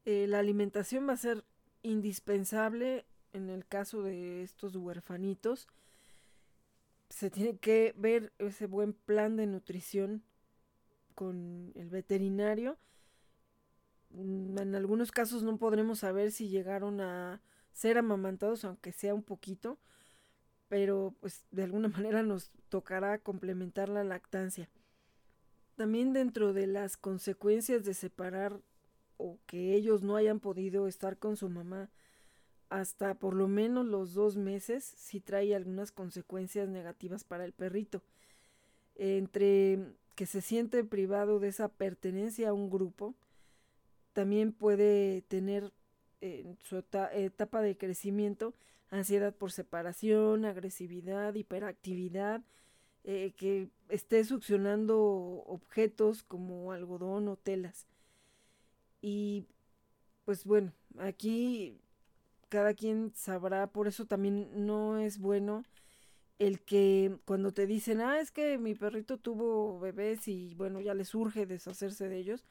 Eh, la alimentación va a ser indispensable en el caso de estos huerfanitos. Se tiene que ver ese buen plan de nutrición con el veterinario. Mm, en algunos casos no podremos saber si llegaron a ser amamantados, aunque sea un poquito, pero pues de alguna manera nos tocará complementar la lactancia. También dentro de las consecuencias de separar o que ellos no hayan podido estar con su mamá hasta por lo menos los dos meses, sí trae algunas consecuencias negativas para el perrito. Entre que se siente privado de esa pertenencia a un grupo, también puede tener en su etapa de crecimiento ansiedad por separación, agresividad, hiperactividad, eh, que esté succionando objetos como algodón o telas. Y pues bueno, aquí cada quien sabrá, por eso también no es bueno el que cuando te dicen, ah, es que mi perrito tuvo bebés y bueno, ya les urge deshacerse de ellos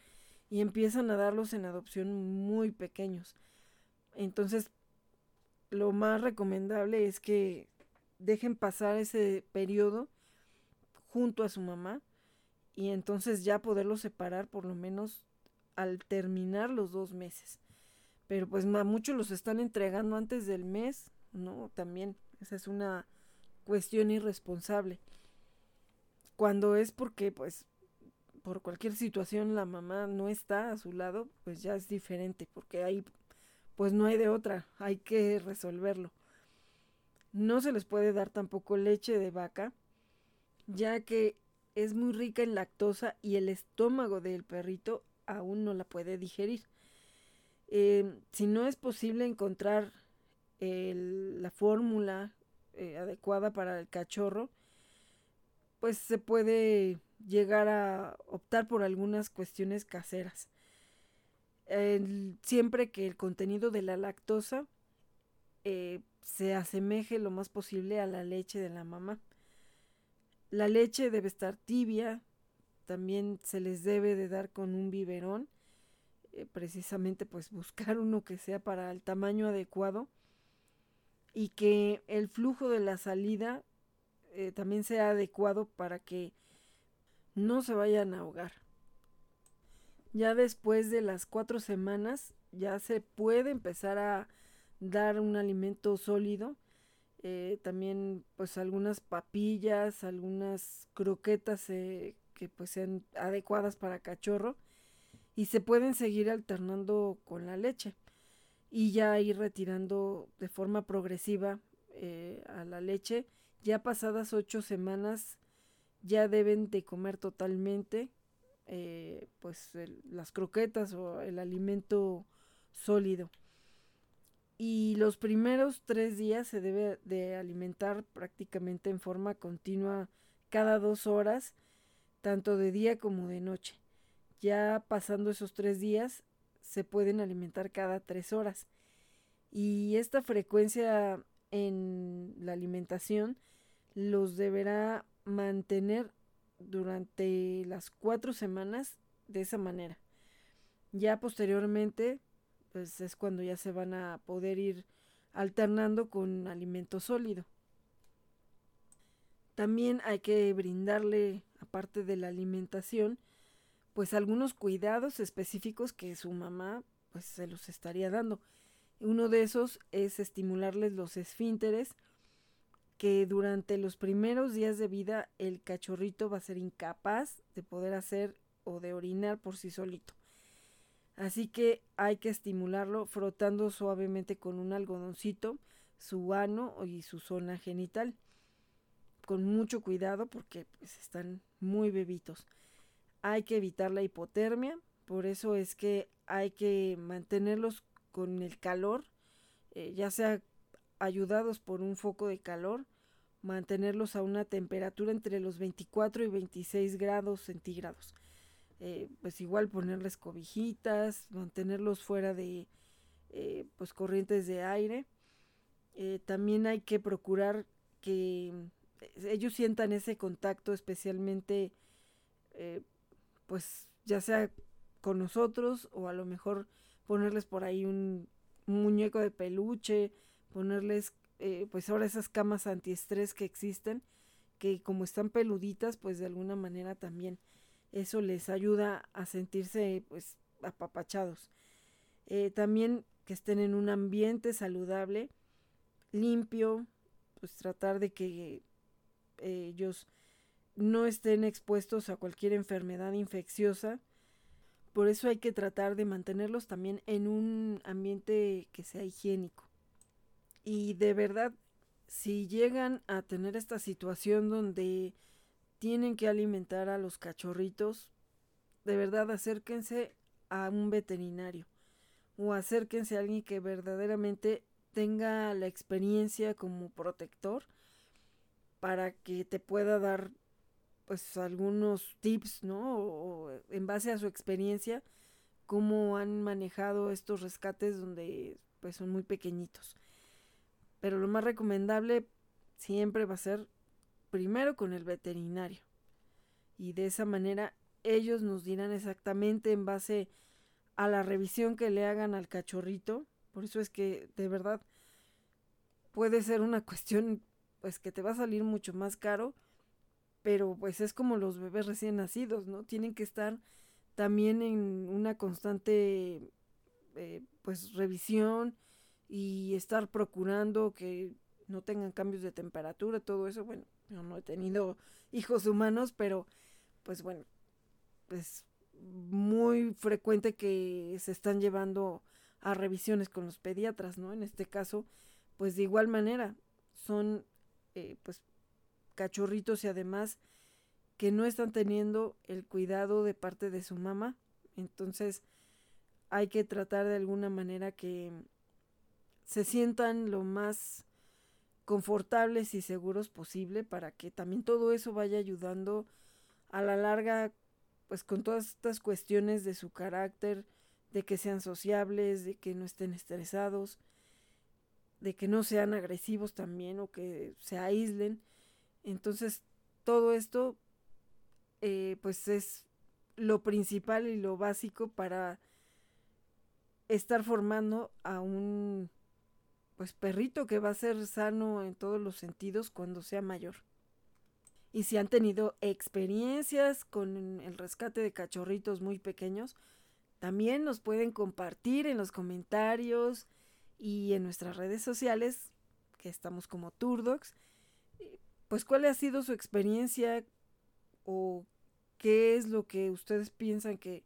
y empiezan a darlos en adopción muy pequeños. Entonces, lo más recomendable es que dejen pasar ese periodo junto a su mamá y entonces ya poderlos separar por lo menos al terminar los dos meses. Pero pues muchos los están entregando antes del mes, ¿no? También esa es una cuestión irresponsable. Cuando es porque pues por cualquier situación la mamá no está a su lado, pues ya es diferente, porque ahí pues no hay de otra, hay que resolverlo. No se les puede dar tampoco leche de vaca, ya que es muy rica en lactosa y el estómago del perrito aún no la puede digerir. Eh, si no es posible encontrar la fórmula eh, adecuada para el cachorro, pues se puede llegar a optar por algunas cuestiones caseras siempre que el contenido de la lactosa eh, se asemeje lo más posible a la leche de la mamá. La leche debe estar tibia, también se les debe de dar con un biberón, eh, precisamente pues buscar uno que sea para el tamaño adecuado y que el flujo de la salida eh, también sea adecuado para que no se vayan a ahogar. Ya después de las cuatro semanas ya se puede empezar a dar un alimento sólido. Eh, también pues algunas papillas, algunas croquetas que pues sean adecuadas para cachorro y se pueden seguir alternando con la leche y ya ir retirando de forma progresiva eh, a la leche. Ya pasadas ocho semanas ya deben de comer totalmente eh, pues las croquetas o el alimento sólido. Y los primeros tres días se debe de alimentar prácticamente en forma continua cada dos horas, tanto de día como de noche. Ya pasando esos tres días se pueden alimentar cada tres horas. Y esta frecuencia en la alimentación los deberá mantener durante las cuatro semanas de esa manera. Ya posteriormente, pues es cuando ya se van a poder ir alternando con alimento sólido. También hay que brindarle, aparte de la alimentación, pues algunos cuidados específicos que su mamá pues se los estaría dando. Uno de esos es estimularles los esfínteres, que durante los primeros días de vida el cachorrito va a ser incapaz de poder hacer o de orinar por sí solito. Así que hay que estimularlo frotando suavemente con un algodoncito su ano y su zona genital. Con mucho cuidado porque pues, están muy bebitos. Hay que evitar la hipotermia, por eso es que hay que mantenerlos con el calor, eh, ya sea ayudados por un foco de calor, mantenerlos a una temperatura entre los 24 y 26 grados centígrados. Eh, pues igual ponerles cobijitas, mantenerlos fuera de eh, pues corrientes de aire. También hay que procurar que ellos sientan ese contacto especialmente pues ya sea con nosotros o a lo mejor ponerles por ahí un, muñeco de peluche, ponerles pues ahora esas camas antiestrés que existen, que como están peluditas pues de alguna manera también eso les ayuda a sentirse pues apapachados. Eh, también que estén en un ambiente saludable, limpio, pues tratar de que eh, ellos no estén expuestos a cualquier enfermedad infecciosa. Por eso hay que tratar de mantenerlos también en un ambiente que sea higiénico. Y de verdad, si llegan a tener esta situación donde tienen que alimentar a los cachorritos, de verdad acérquense a un veterinario o acérquense a alguien que verdaderamente tenga la experiencia como protector para que te pueda dar pues algunos tips, ¿no? O, en base a su experiencia, cómo han manejado estos rescates donde pues son muy pequeñitos. Pero lo más recomendable siempre va a ser primero con el veterinario. Y de esa manera ellos nos dirán exactamente en base a la revisión que le hagan al cachorrito. Por eso es que de verdad puede ser una cuestión pues que te va a salir mucho más caro, pero pues es como los bebés recién nacidos, ¿no? Tienen que estar también en una constante eh, pues revisión y estar procurando que no tengan cambios de temperatura, todo eso, bueno, yo no he tenido hijos humanos, pero pues bueno, es muy frecuente que se están llevando a revisiones con los pediatras, ¿no? En este caso, pues de igual manera, son eh, pues cachorritos y además que no están teniendo el cuidado de parte de su mamá. Entonces hay que tratar de alguna manera que se sientan lo más confortables y seguros posible para que también todo eso vaya ayudando a la larga pues con todas estas cuestiones de su carácter, de que sean sociables, de que no estén estresados, de que no sean agresivos también o que se aíslen. Entonces todo esto eh, pues es lo principal y lo básico para estar formando a un pues perrito que va a ser sano en todos los sentidos cuando sea mayor. Y si han tenido experiencias con el rescate de cachorritos muy pequeños, también nos pueden compartir en los comentarios y en nuestras redes sociales, que estamos como Turdocs, pues cuál ha sido su experiencia o qué es lo que ustedes piensan que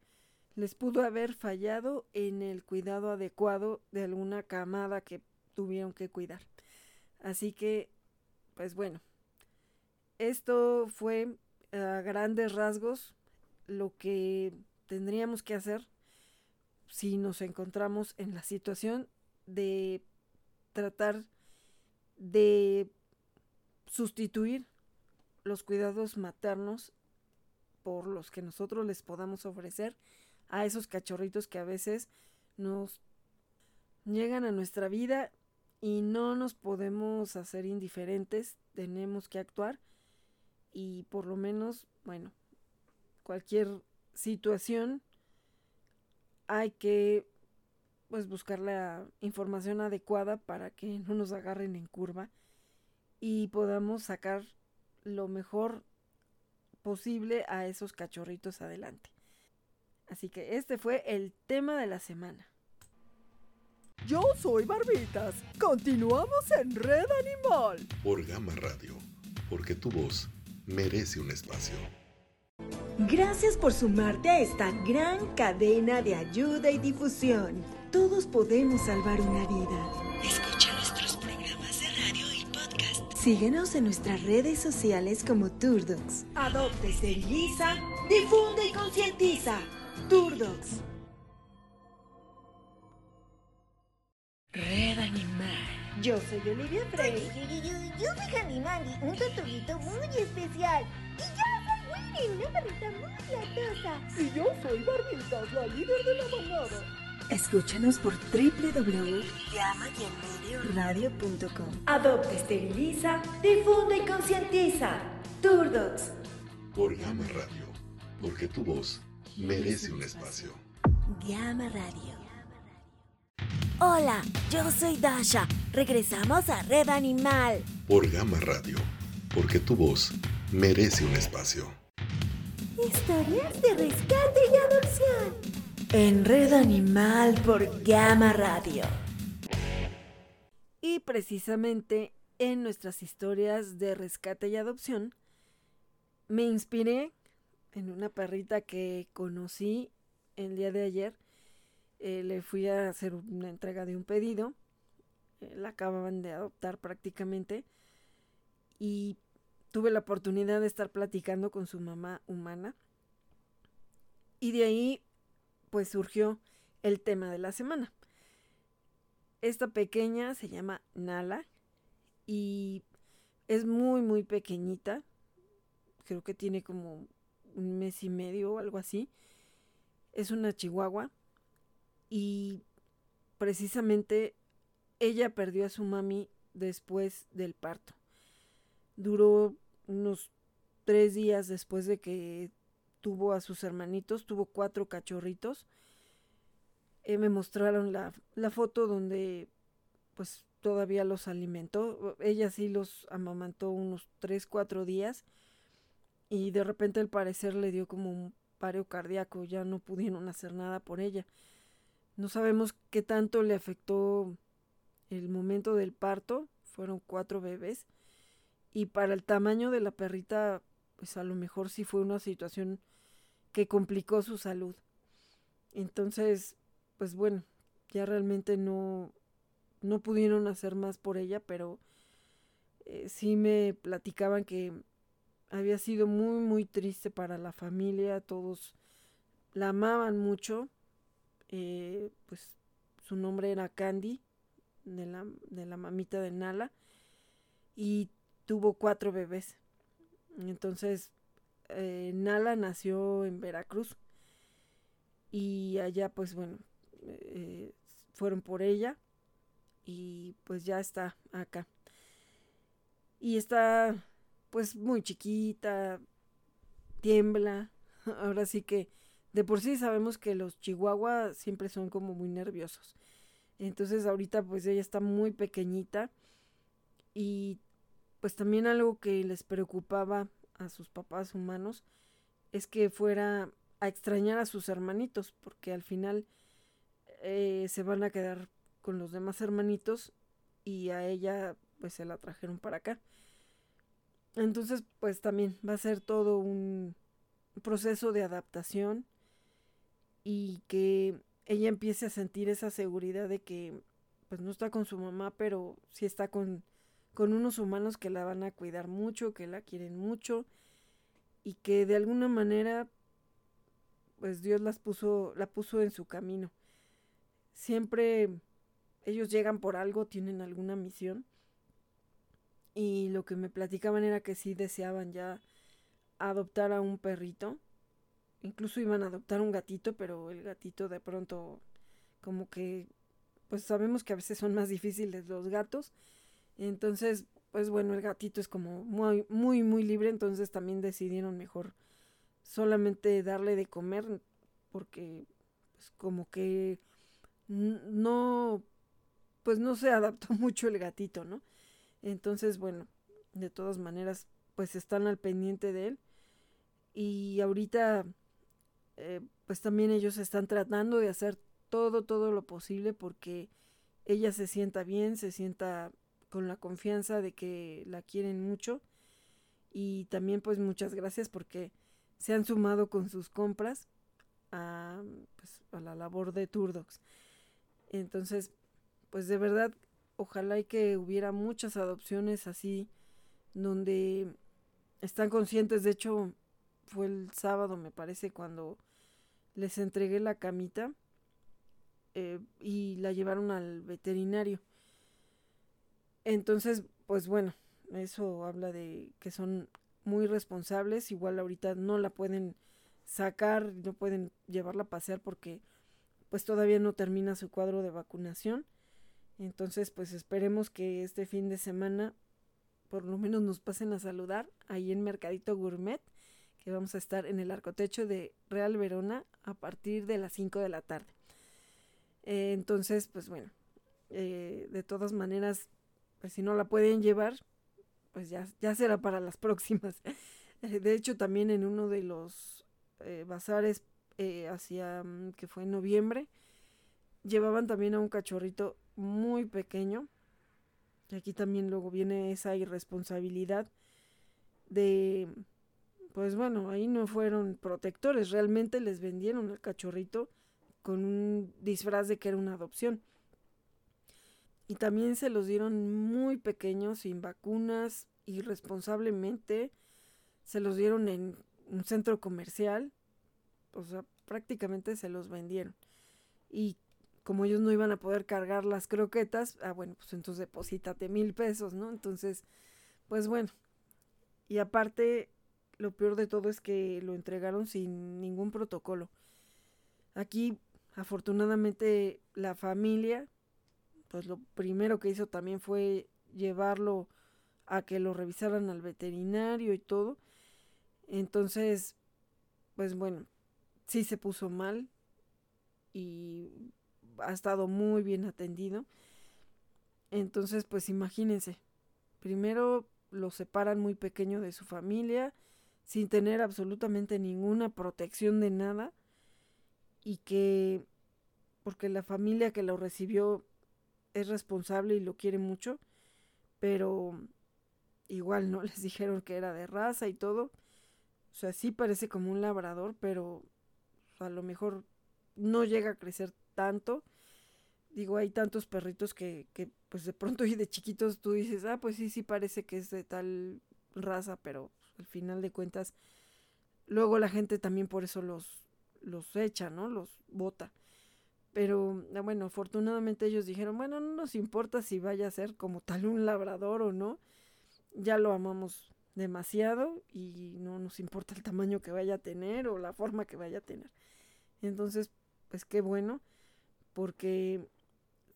les pudo haber fallado en el cuidado adecuado de alguna camada que tuvieron que cuidar. Así que, pues bueno, esto fue a grandes rasgos lo que tendríamos que hacer si nos encontramos en la situación de tratar de sustituir los cuidados maternos por los que nosotros les podamos ofrecer a esos cachorritos que a veces nos llegan a nuestra vida y no nos podemos hacer indiferentes, tenemos que actuar y por lo menos, bueno, cualquier situación hay que pues buscar la información adecuada para que no nos agarren en curva y podamos sacar lo mejor posible a esos cachorritos adelante. Así que este fue el tema de la semana. Yo soy Barbitas. Continuamos en Red Animal. Por Gama Radio, porque tu voz merece un espacio. Gracias por sumarte a esta gran cadena de ayuda y difusión. Todos podemos salvar una vida. Síguenos en nuestras redes sociales como Turdocs. Adopte, esteriliza, difunde y concientiza. Turdocs. Red Animal. Yo soy Olivia Frey. Yo soy Handy Mandy, un tortuguito muy especial. Y yo soy Winnie, una perrita muy latosa. Y yo soy Barbitas, la líder de la manada. Escúchanos por www.llama-radio.com. Adopte, esteriliza, difunde y concientiza. Turdocs. Por Gama Radio, porque tu voz merece un espacio. Gama Radio. Hola, yo soy Dasha. Regresamos a Red Animal. Por Gama Radio, porque tu voz merece un espacio. Historias de rescate y adopción. En Red Animal por Gama Radio. Y precisamente en nuestras historias de rescate y adopción, me inspiré en una perrita que conocí el día de ayer. Eh, le fui a hacer una entrega de un pedido. Eh, la acababan de adoptar prácticamente. Y tuve la oportunidad de estar platicando con su mamá humana. Y de ahí pues surgió el tema de la semana. Esta pequeña se llama Nala y es muy muy pequeñita. Creo que tiene como un mes y medio o algo así. Es una chihuahua y precisamente ella perdió a su mami después del parto. Duró unos tres días después de que tuvo a sus hermanitos, tuvo cuatro cachorritos. Eh, me mostraron la, la foto donde pues todavía los alimentó. Ella sí los amamantó unos tres, cuatro días y de repente al parecer le dio como un paro cardíaco, ya no pudieron hacer nada por ella. No sabemos qué tanto le afectó el momento del parto, fueron cuatro bebés y para el tamaño de la perrita pues a lo mejor sí fue una situación que complicó su salud. Entonces, pues bueno, ya realmente no, no pudieron hacer más por ella, pero eh, sí me platicaban que había sido muy, muy triste para la familia, todos la amaban mucho, eh, pues su nombre era Candy, de la, de la mamita de Nala, y tuvo cuatro bebés. Entonces, eh, Nala nació en Veracruz y allá pues bueno, eh, fueron por ella y pues ya está acá. Y está pues muy chiquita, tiembla. Ahora sí que de por sí sabemos que los chihuahuas siempre son como muy nerviosos. Entonces ahorita pues ella está muy pequeñita y pues también algo que les preocupaba a sus papás humanos es que fuera a extrañar a sus hermanitos, porque al final eh, se van a quedar con los demás hermanitos y a ella pues se la trajeron para acá. Entonces pues también va a ser todo un proceso de adaptación y que ella empiece a sentir esa seguridad de que pues no está con su mamá, pero sí está con con unos humanos que la van a cuidar mucho, que la quieren mucho y que de alguna manera pues Dios las puso la puso en su camino. Siempre ellos llegan por algo, tienen alguna misión. Y lo que me platicaban era que sí deseaban ya adoptar a un perrito. Incluso iban a adoptar un gatito, pero el gatito de pronto como que pues sabemos que a veces son más difíciles los gatos entonces, pues bueno, el gatito es como muy, muy, muy libre, entonces también decidieron mejor solamente darle de comer porque pues como que no, pues no se adaptó mucho el gatito, ¿no? Entonces, bueno, de todas maneras, pues están al pendiente de él. Y ahorita, eh, pues también ellos están tratando de hacer todo, todo lo posible porque ella se sienta bien, se sienta con la confianza de que la quieren mucho. Y también pues muchas gracias porque se han sumado con sus compras a, pues, a la labor de Turdox. Entonces, pues de verdad, ojalá y que hubiera muchas adopciones así, donde están conscientes, de hecho, fue el sábado, me parece, cuando les entregué la camita eh, y la llevaron al veterinario. Entonces, pues bueno, eso habla de que son muy responsables, igual ahorita no la pueden sacar, no pueden llevarla a pasear porque pues todavía no termina su cuadro de vacunación. Entonces, pues esperemos que este fin de semana por lo menos nos pasen a saludar ahí en Mercadito Gourmet, que vamos a estar en el arcotecho de Real Verona a partir de las 5 de la tarde. Eh, entonces, pues bueno, eh, de todas maneras, pues si no la pueden llevar, pues ya, ya será para las próximas. Eh, de hecho, también en uno de los bazares eh, hacia mm, que fue en noviembre, llevaban también a un cachorrito muy pequeño. Y aquí también luego viene esa irresponsabilidad de, pues bueno, ahí no fueron protectores, realmente les vendieron el cachorrito con un disfraz de que era una adopción. Y también se los dieron muy pequeños, sin vacunas, irresponsablemente. Se los dieron en un centro comercial o sea, prácticamente se los vendieron. Y como ellos no iban a poder cargar las croquetas, ah, bueno, pues entonces deposítate mil pesos, ¿no? Entonces, pues bueno. Y aparte, lo peor de todo es que lo entregaron sin ningún protocolo. Aquí, afortunadamente, la familia, pues lo primero que hizo también fue llevarlo a que lo revisaran al veterinario y todo. Entonces, pues bueno, sí se puso mal y ha estado muy bien atendido. Entonces, pues imagínense, primero lo separan muy pequeño de su familia, sin tener absolutamente ninguna protección de nada, y que, porque la familia que lo recibió es responsable y lo quiere mucho, pero igual no les dijeron que era de raza y todo. O sea, sí parece como un labrador, pero a lo mejor no llega a crecer tanto. Digo, hay tantos perritos que, que pues de pronto y de chiquitos tú dices, ah, pues sí, sí parece que es de tal raza, pero al final de cuentas, luego la gente también por eso los, los echa, ¿no? Los bota. Pero ah, bueno, afortunadamente ellos dijeron, bueno, no nos importa si vaya a ser como tal un labrador o no, ya lo amamos demasiado y no nos importa el tamaño que vaya a tener o la forma que vaya a tener. Entonces, pues qué bueno, porque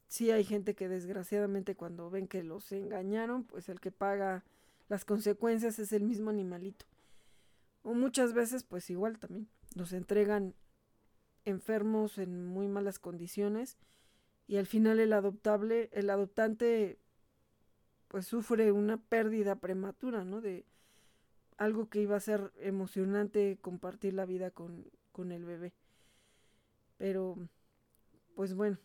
sí hay gente que desgraciadamente cuando ven que los engañaron, pues el que paga las consecuencias es el mismo animalito. O muchas veces, pues igual también, los entregan enfermos en muy malas condiciones y al final el adoptable, el adoptante pues sufre una pérdida prematura, ¿no? De algo que iba a ser emocionante compartir la vida con, con el bebé. Pero, pues bueno,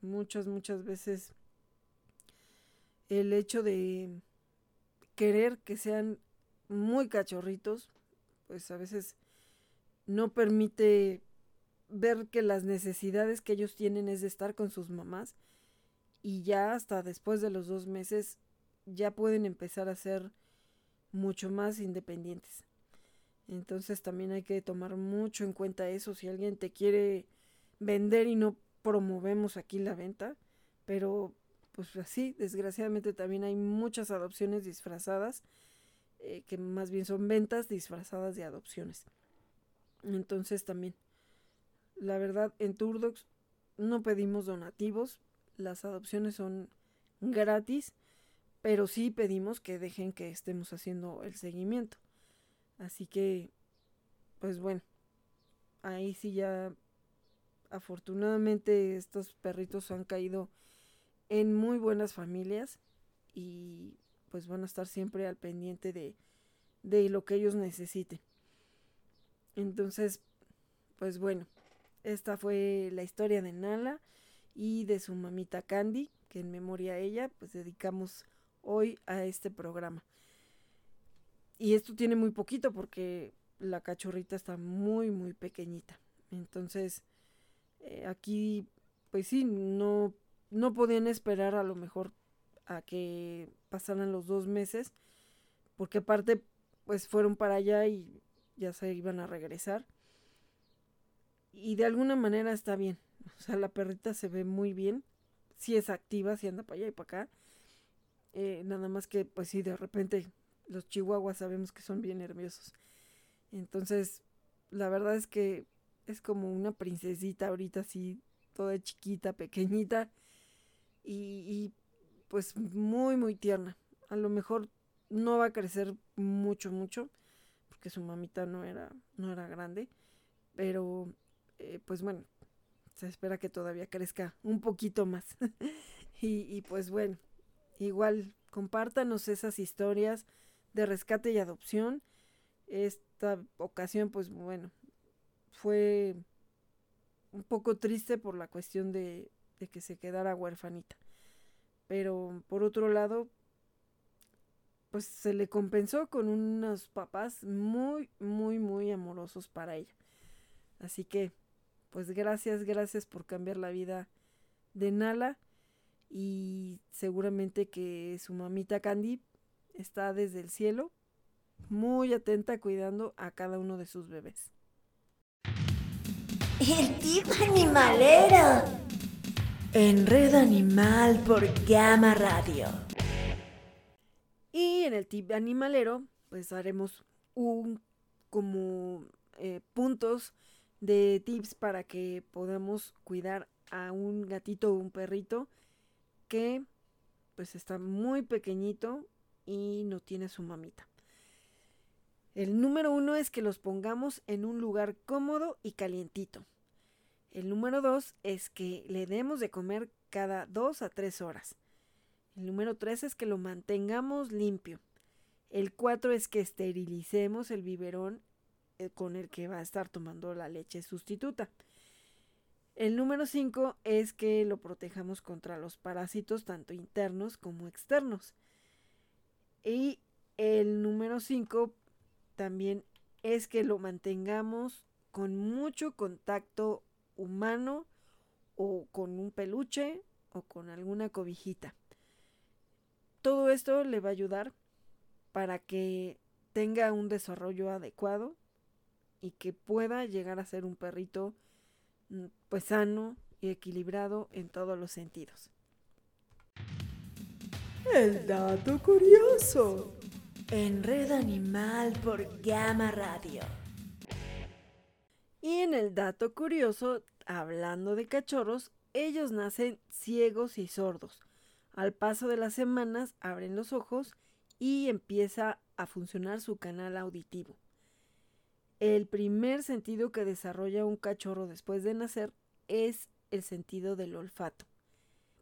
muchas, muchas veces el hecho de querer que sean muy cachorritos, pues a veces no permite ver que las necesidades que ellos tienen es de estar con sus mamás y ya hasta después de los dos meses ya pueden empezar a ser mucho más independientes. Entonces también hay que tomar mucho en cuenta eso. Si alguien te quiere vender y no promovemos aquí la venta, pero pues así, desgraciadamente también hay muchas adopciones disfrazadas, eh, que más bien son ventas disfrazadas de adopciones. Entonces también, la verdad, en Turdox no pedimos donativos, las adopciones son gratis, pero sí pedimos que dejen que estemos haciendo el seguimiento. Así que, pues bueno, ahí sí ya afortunadamente estos perritos han caído en muy buenas familias y pues van a estar siempre al pendiente de, de lo que ellos necesiten. Entonces, pues bueno, esta fue la historia de Nala y de su mamita Candy, que en memoria a ella, pues dedicamos hoy a este programa. Y esto tiene muy poquito porque la cachorrita está muy, muy pequeñita. Entonces, eh, aquí, pues sí, no, no podían esperar a lo mejor a que pasaran los dos meses, porque aparte, pues fueron para allá y ya se iban a regresar. Y de alguna manera está bien. O sea, la perrita se ve muy bien. Si es activa, si anda para allá y para acá. Eh, nada más que, pues sí, de repente los chihuahuas sabemos que son bien nerviosos. Entonces, la verdad es que es como una princesita ahorita así, toda chiquita, pequeñita. Y, y pues muy, muy tierna. A lo mejor no va a crecer mucho, mucho que su mamita no era, no era grande, pero eh, pues bueno, se espera que todavía crezca un poquito más. y, y pues bueno, igual compártanos esas historias de rescate y adopción. Esta ocasión, pues bueno, fue un poco triste por la cuestión de, de que se quedara huérfanita. Pero por otro lado, pues se le compensó con unos papás muy, muy, muy amorosos para ella. Así que, pues gracias, gracias por cambiar la vida de Nala y seguramente que su mamita Candy está desde el cielo muy atenta cuidando a cada uno de sus bebés. El tipo animalero. En Red Animal por Gama Radio. Y en el tip animalero, pues haremos un como eh, puntos de tips para que podamos cuidar a un gatito o un perrito que pues está muy pequeñito y no tiene su mamita. El número uno es que los pongamos en un lugar cómodo y calientito. El número dos es que le demos de comer cada dos a tres horas. El número 3 es que lo mantengamos limpio. El 4 es que esterilicemos el biberón con el que va a estar tomando la leche sustituta. El número 5 es que lo protejamos contra los parásitos tanto internos como externos. Y el número 5 también es que lo mantengamos con mucho contacto humano o con un peluche o con alguna cobijita. Todo esto le va a ayudar para que tenga un desarrollo adecuado y que pueda llegar a ser un perrito mm, pues sano y equilibrado en todos los sentidos. El dato curioso. En Red Animal por Gama Radio. Y en el dato curioso, hablando de cachorros, ellos nacen ciegos y sordos. Al paso de las semanas abren los ojos y empieza a funcionar su canal auditivo. El primer sentido que desarrolla un cachorro después de nacer es el sentido del olfato.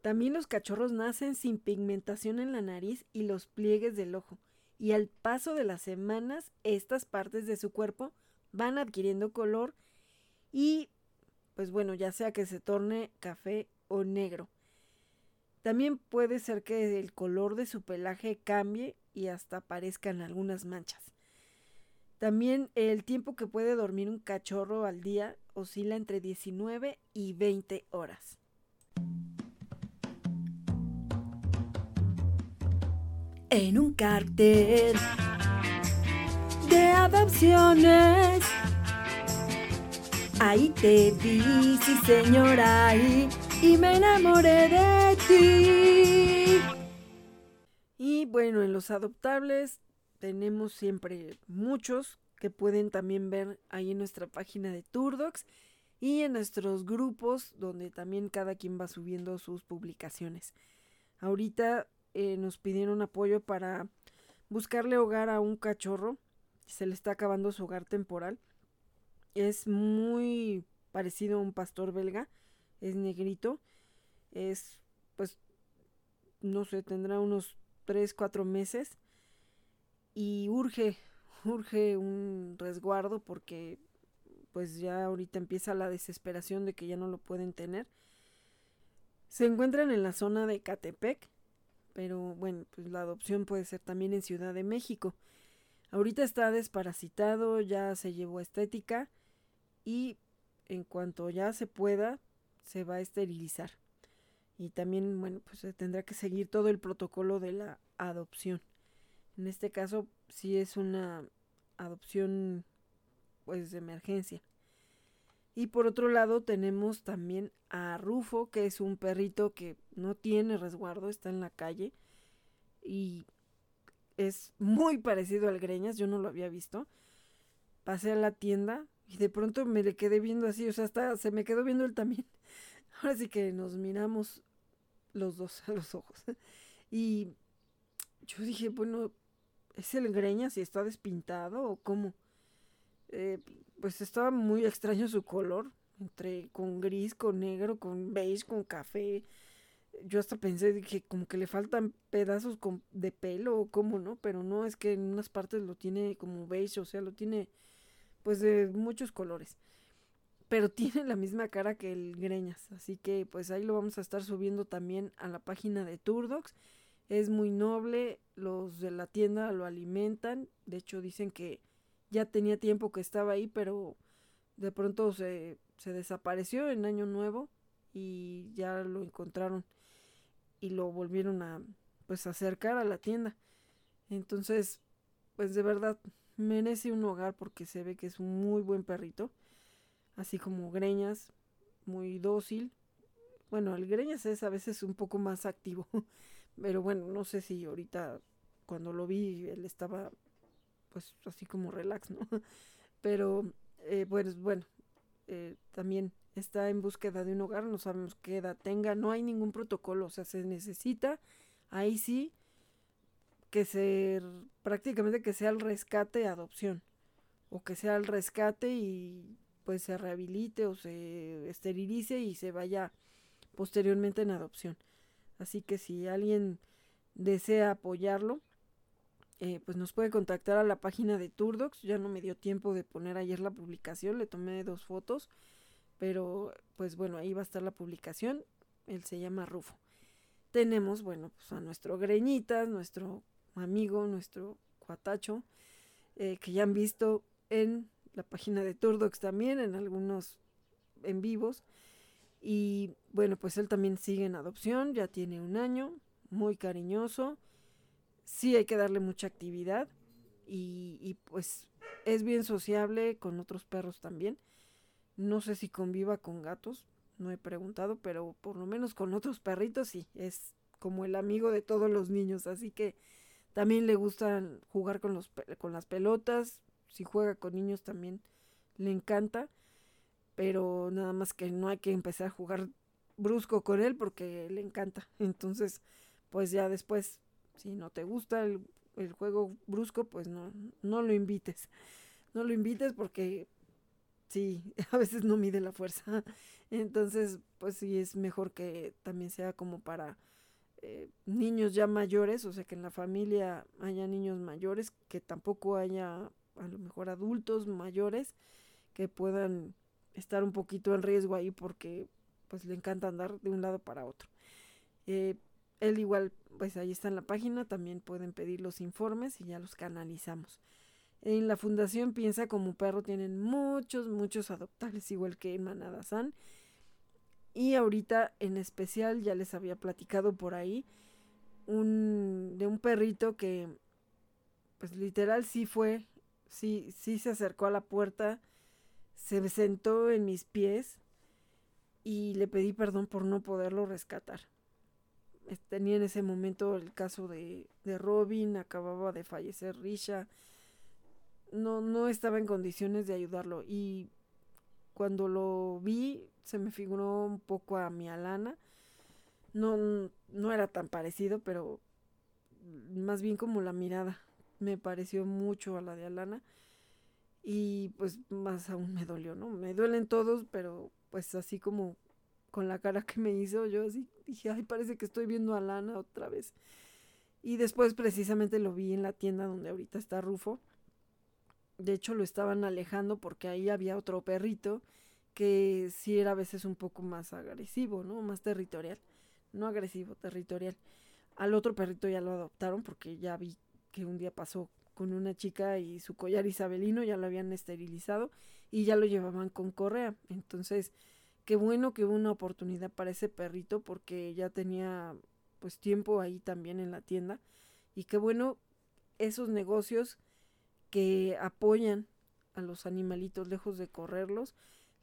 También los cachorros nacen sin pigmentación en la nariz y los pliegues del ojo, y al paso de las semanas estas partes de su cuerpo van adquiriendo color y, pues bueno, ya sea que se torne café o negro. También puede ser que el color de su pelaje cambie y hasta aparezcan algunas manchas. También el tiempo que puede dormir un cachorro al día oscila entre 19 y 20 horas. En un cartel de adopciones, ahí te vi, sí señora, ahí y me enamoré de ti. Y bueno, en los adoptables tenemos siempre muchos que pueden también ver ahí en nuestra página de Turdocs y en nuestros grupos donde también cada quien va subiendo sus publicaciones. Ahorita eh, nos pidieron apoyo para buscarle hogar a un cachorro. Se le está acabando su hogar temporal. Es muy parecido a un pastor belga, es negrito, es pues no sé, tendrá unos 3, 4 meses y urge, urge un resguardo porque pues ya ahorita empieza la desesperación de que ya no lo pueden tener. Se encuentran en la zona de Catepec, pero bueno, pues la adopción puede ser también en Ciudad de México. Ahorita está desparasitado, ya se llevó estética y en cuanto ya se pueda, se va a esterilizar. Y también, bueno, pues se tendrá que seguir todo el protocolo de la adopción. En este caso, sí es una adopción pues de emergencia. Y por otro lado tenemos también a Rufo, que es un perrito que no tiene resguardo, está en la calle y es muy parecido al Greñas, yo no lo había visto. Pasé a la tienda y de pronto me le quedé viendo así, o sea, hasta se me quedó viendo él también. Ahora sí que nos miramos los dos a los ojos. Y yo dije, bueno, ¿es el Greñas y está despintado o cómo? Eh, pues estaba muy extraño su color, entre con gris, con negro, con beige, con café. Yo hasta pensé que como que le faltan pedazos de pelo o cómo, ¿no? Pero no, es que en unas partes lo tiene como beige, o sea, lo tiene pues de muchos colores. Pero tiene la misma cara que el Greñas, así que pues ahí lo vamos a estar subiendo también a la página de Turdox. Es muy noble, los de la tienda lo alimentan, de hecho dicen que ya tenía tiempo que estaba ahí, pero de pronto se, se desapareció en Año Nuevo y ya lo encontraron y lo volvieron a pues acercar a la tienda. Entonces, pues de verdad merece un hogar porque se ve que es un muy buen perrito, así como Greñas, muy dócil. Bueno, el Greñas es a veces un poco más activo, pero bueno, no sé si ahorita cuando lo vi él estaba pues así como relax, ¿no? Pero, eh, pues bueno, eh, también está en búsqueda de un hogar, no sabemos qué edad tenga, no hay ningún protocolo, o sea, se necesita, ahí sí, que se, prácticamente que sea el rescate adopción, o que sea el rescate y pues se rehabilite o se esterilice y se vaya posteriormente en adopción. Así que si alguien desea apoyarlo, eh, pues nos puede contactar a la página de Turdox. Ya no me dio tiempo de poner ayer la publicación, le tomé dos fotos, pero pues bueno, ahí va a estar la publicación. Él se llama Rufo. Tenemos, bueno, pues a nuestro Greñitas, nuestro amigo, nuestro cuatacho, eh, que ya han visto en la página de Turdox también, en algunos en vivos. Y bueno, pues él también sigue en adopción, ya tiene un año, muy cariñoso sí hay que darle mucha actividad y, pues es bien sociable con otros perros también. No sé si conviva con gatos, no he preguntado, pero por lo menos con otros perritos sí, es como el amigo de todos los niños, así que también le gusta jugar con, los, con las pelotas, si juega con niños también le encanta, pero nada más que no hay que empezar a jugar brusco con él porque le encanta. Entonces, pues ya después si no te gusta el, juego brusco, pues no, no lo invites. No lo invites porque sí, a veces no mide la fuerza. Entonces, pues sí, es mejor que también sea como para eh, niños ya mayores, o sea, que en la familia haya niños mayores, que tampoco haya a lo mejor adultos mayores que puedan estar un poquito en riesgo ahí porque pues le encanta andar de un lado para otro. Eh, él igual, pues ahí está en la página, también pueden pedir los informes y ya los canalizamos. En la fundación Piensa como Perro tienen muchos, muchos adoptables, igual que en Manada. Y ahorita en especial ya les había platicado por ahí un, de un perrito que pues literal sí fue, sí, sí se acercó a la puerta, se sentó en mis pies y le pedí perdón por no poderlo rescatar. Tenía en ese momento el caso de, de Robin, acababa de fallecer Risha, no, no estaba en condiciones de ayudarlo y cuando lo vi se me figuró un poco a mi Alana, no, no era tan parecido, pero más bien como la mirada, me pareció mucho a la de Alana Y pues más aún me dolió, ¿no? Me duelen todos, pero pues así como con la cara que me hizo, yo así dije, ay, parece que estoy viendo a Lana otra vez. Y después precisamente lo vi en la tienda donde ahorita está Rufo. De hecho lo estaban alejando porque ahí había otro perrito que sí era a veces un poco más agresivo, ¿no? Más territorial. No agresivo, territorial. Al otro perrito ya lo adoptaron porque ya vi que un día pasó con una chica y su collar isabelino ya lo habían esterilizado y ya lo llevaban con correa. Entonces, qué bueno que hubo una oportunidad para ese perrito porque ya tenía pues tiempo ahí también en la tienda y qué bueno esos negocios que apoyan a los animalitos lejos de correrlos,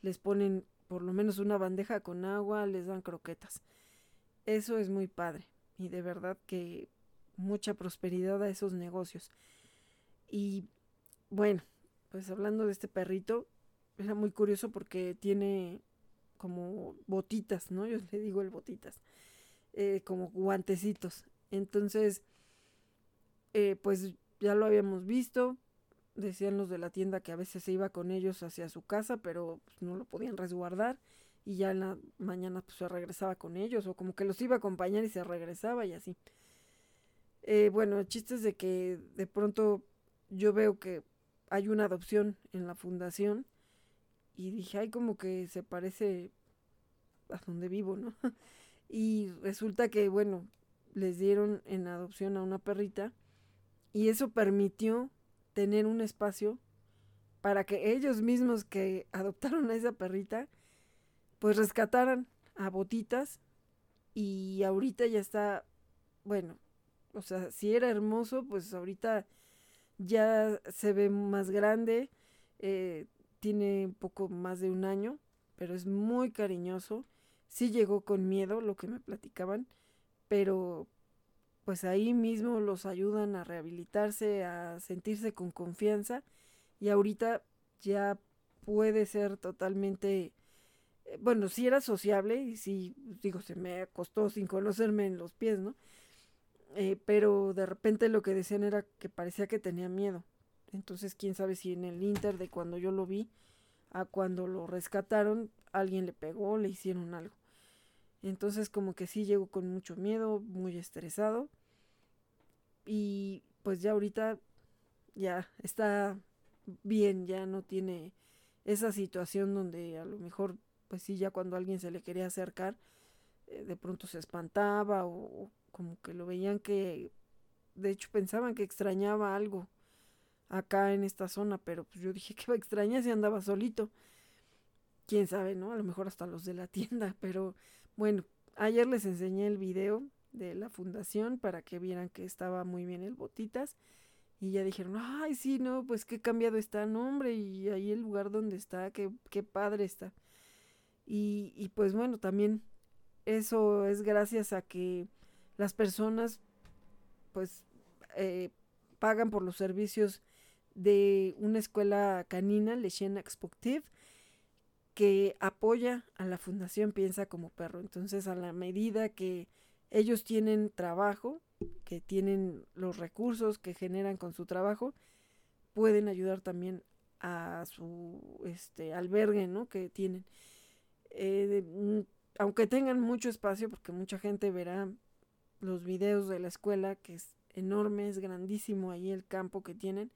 les ponen por lo menos una bandeja con agua, les dan croquetas. Eso es muy padre y de verdad que mucha prosperidad a esos negocios. Y bueno, pues hablando de este perrito, era muy curioso porque tiene como botitas, ¿no? Yo le digo el botitas. Eh, como guantecitos. Entonces, eh, pues ya lo habíamos visto. Decían los de la tienda que a veces se iba con ellos hacia su casa, pero pues, no lo podían resguardar. Y ya en la mañana pues, se regresaba con ellos, o como que los iba a acompañar y se regresaba y así. Eh, bueno, el chiste es de que de pronto yo veo que hay una adopción en la fundación y dije, ay, como que se parece a donde vivo, ¿no? Y resulta que, bueno, les dieron en adopción a una perrita y eso permitió tener un espacio para que ellos mismos que adoptaron a esa perrita, pues rescataran a botitas y ahorita ya está, bueno, o sea, si era hermoso, pues ahorita ya se ve más grande, eh, tiene un poco más de un año, pero es muy cariñoso sí llegó con miedo, lo que me platicaban, pero pues ahí mismo los ayudan a rehabilitarse, a sentirse con confianza y ahorita ya puede ser totalmente, eh, bueno, si era sociable y si, digo, se me acostó sin conocerme en los pies, ¿no? Eh, pero de repente lo que decían era que parecía que tenía miedo. Entonces, quién sabe si en el Inter de cuando yo lo vi a cuando lo rescataron, alguien le pegó, le hicieron algo. Entonces como que sí llegó con mucho miedo, muy estresado. Y pues ya ahorita ya está bien, ya no tiene esa situación donde a lo mejor pues sí ya cuando alguien se le quería acercar eh, de pronto se espantaba o, como que lo veían que de hecho pensaban que extrañaba algo acá en esta zona, pero pues yo dije que va a extrañar si andaba solito. Quién sabe, ¿no? A lo mejor hasta los de la tienda, pero bueno, ayer les enseñé el video de la fundación para que vieran que estaba muy bien el Botitas. Y ya dijeron, ay, sí, no, pues qué cambiado está, nombre y ahí el lugar donde está, qué, qué padre está. Y, y pues bueno, también eso es gracias a que las personas, pues, eh, pagan por los servicios de una escuela canina, Lechen Exportive, que apoya a la Fundación Piensa como Perro. Entonces, a la medida que ellos tienen trabajo, que tienen los recursos que generan con su trabajo, pueden ayudar también a su este albergue, ¿no? Que tienen. Eh, mm, aunque tengan mucho espacio, porque mucha gente verá los videos de la escuela, que es enorme, es grandísimo ahí el campo que tienen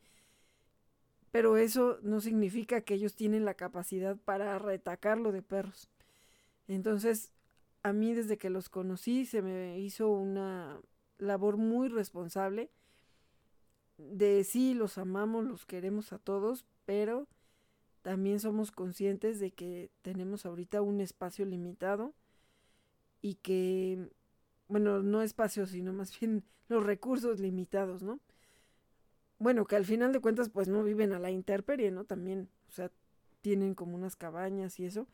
pero eso no significa que ellos tienen la capacidad para retacarlo de perros. Entonces, a mí desde que los conocí se me hizo una labor muy responsable de sí, los amamos, los queremos a todos, pero también somos conscientes de que tenemos ahorita un espacio limitado y que, bueno, no espacio, sino más bien los recursos limitados, ¿no? bueno, que al final de cuentas pues no viven a la intemperie, ¿no? También, o sea, tienen como unas cabañas y eso.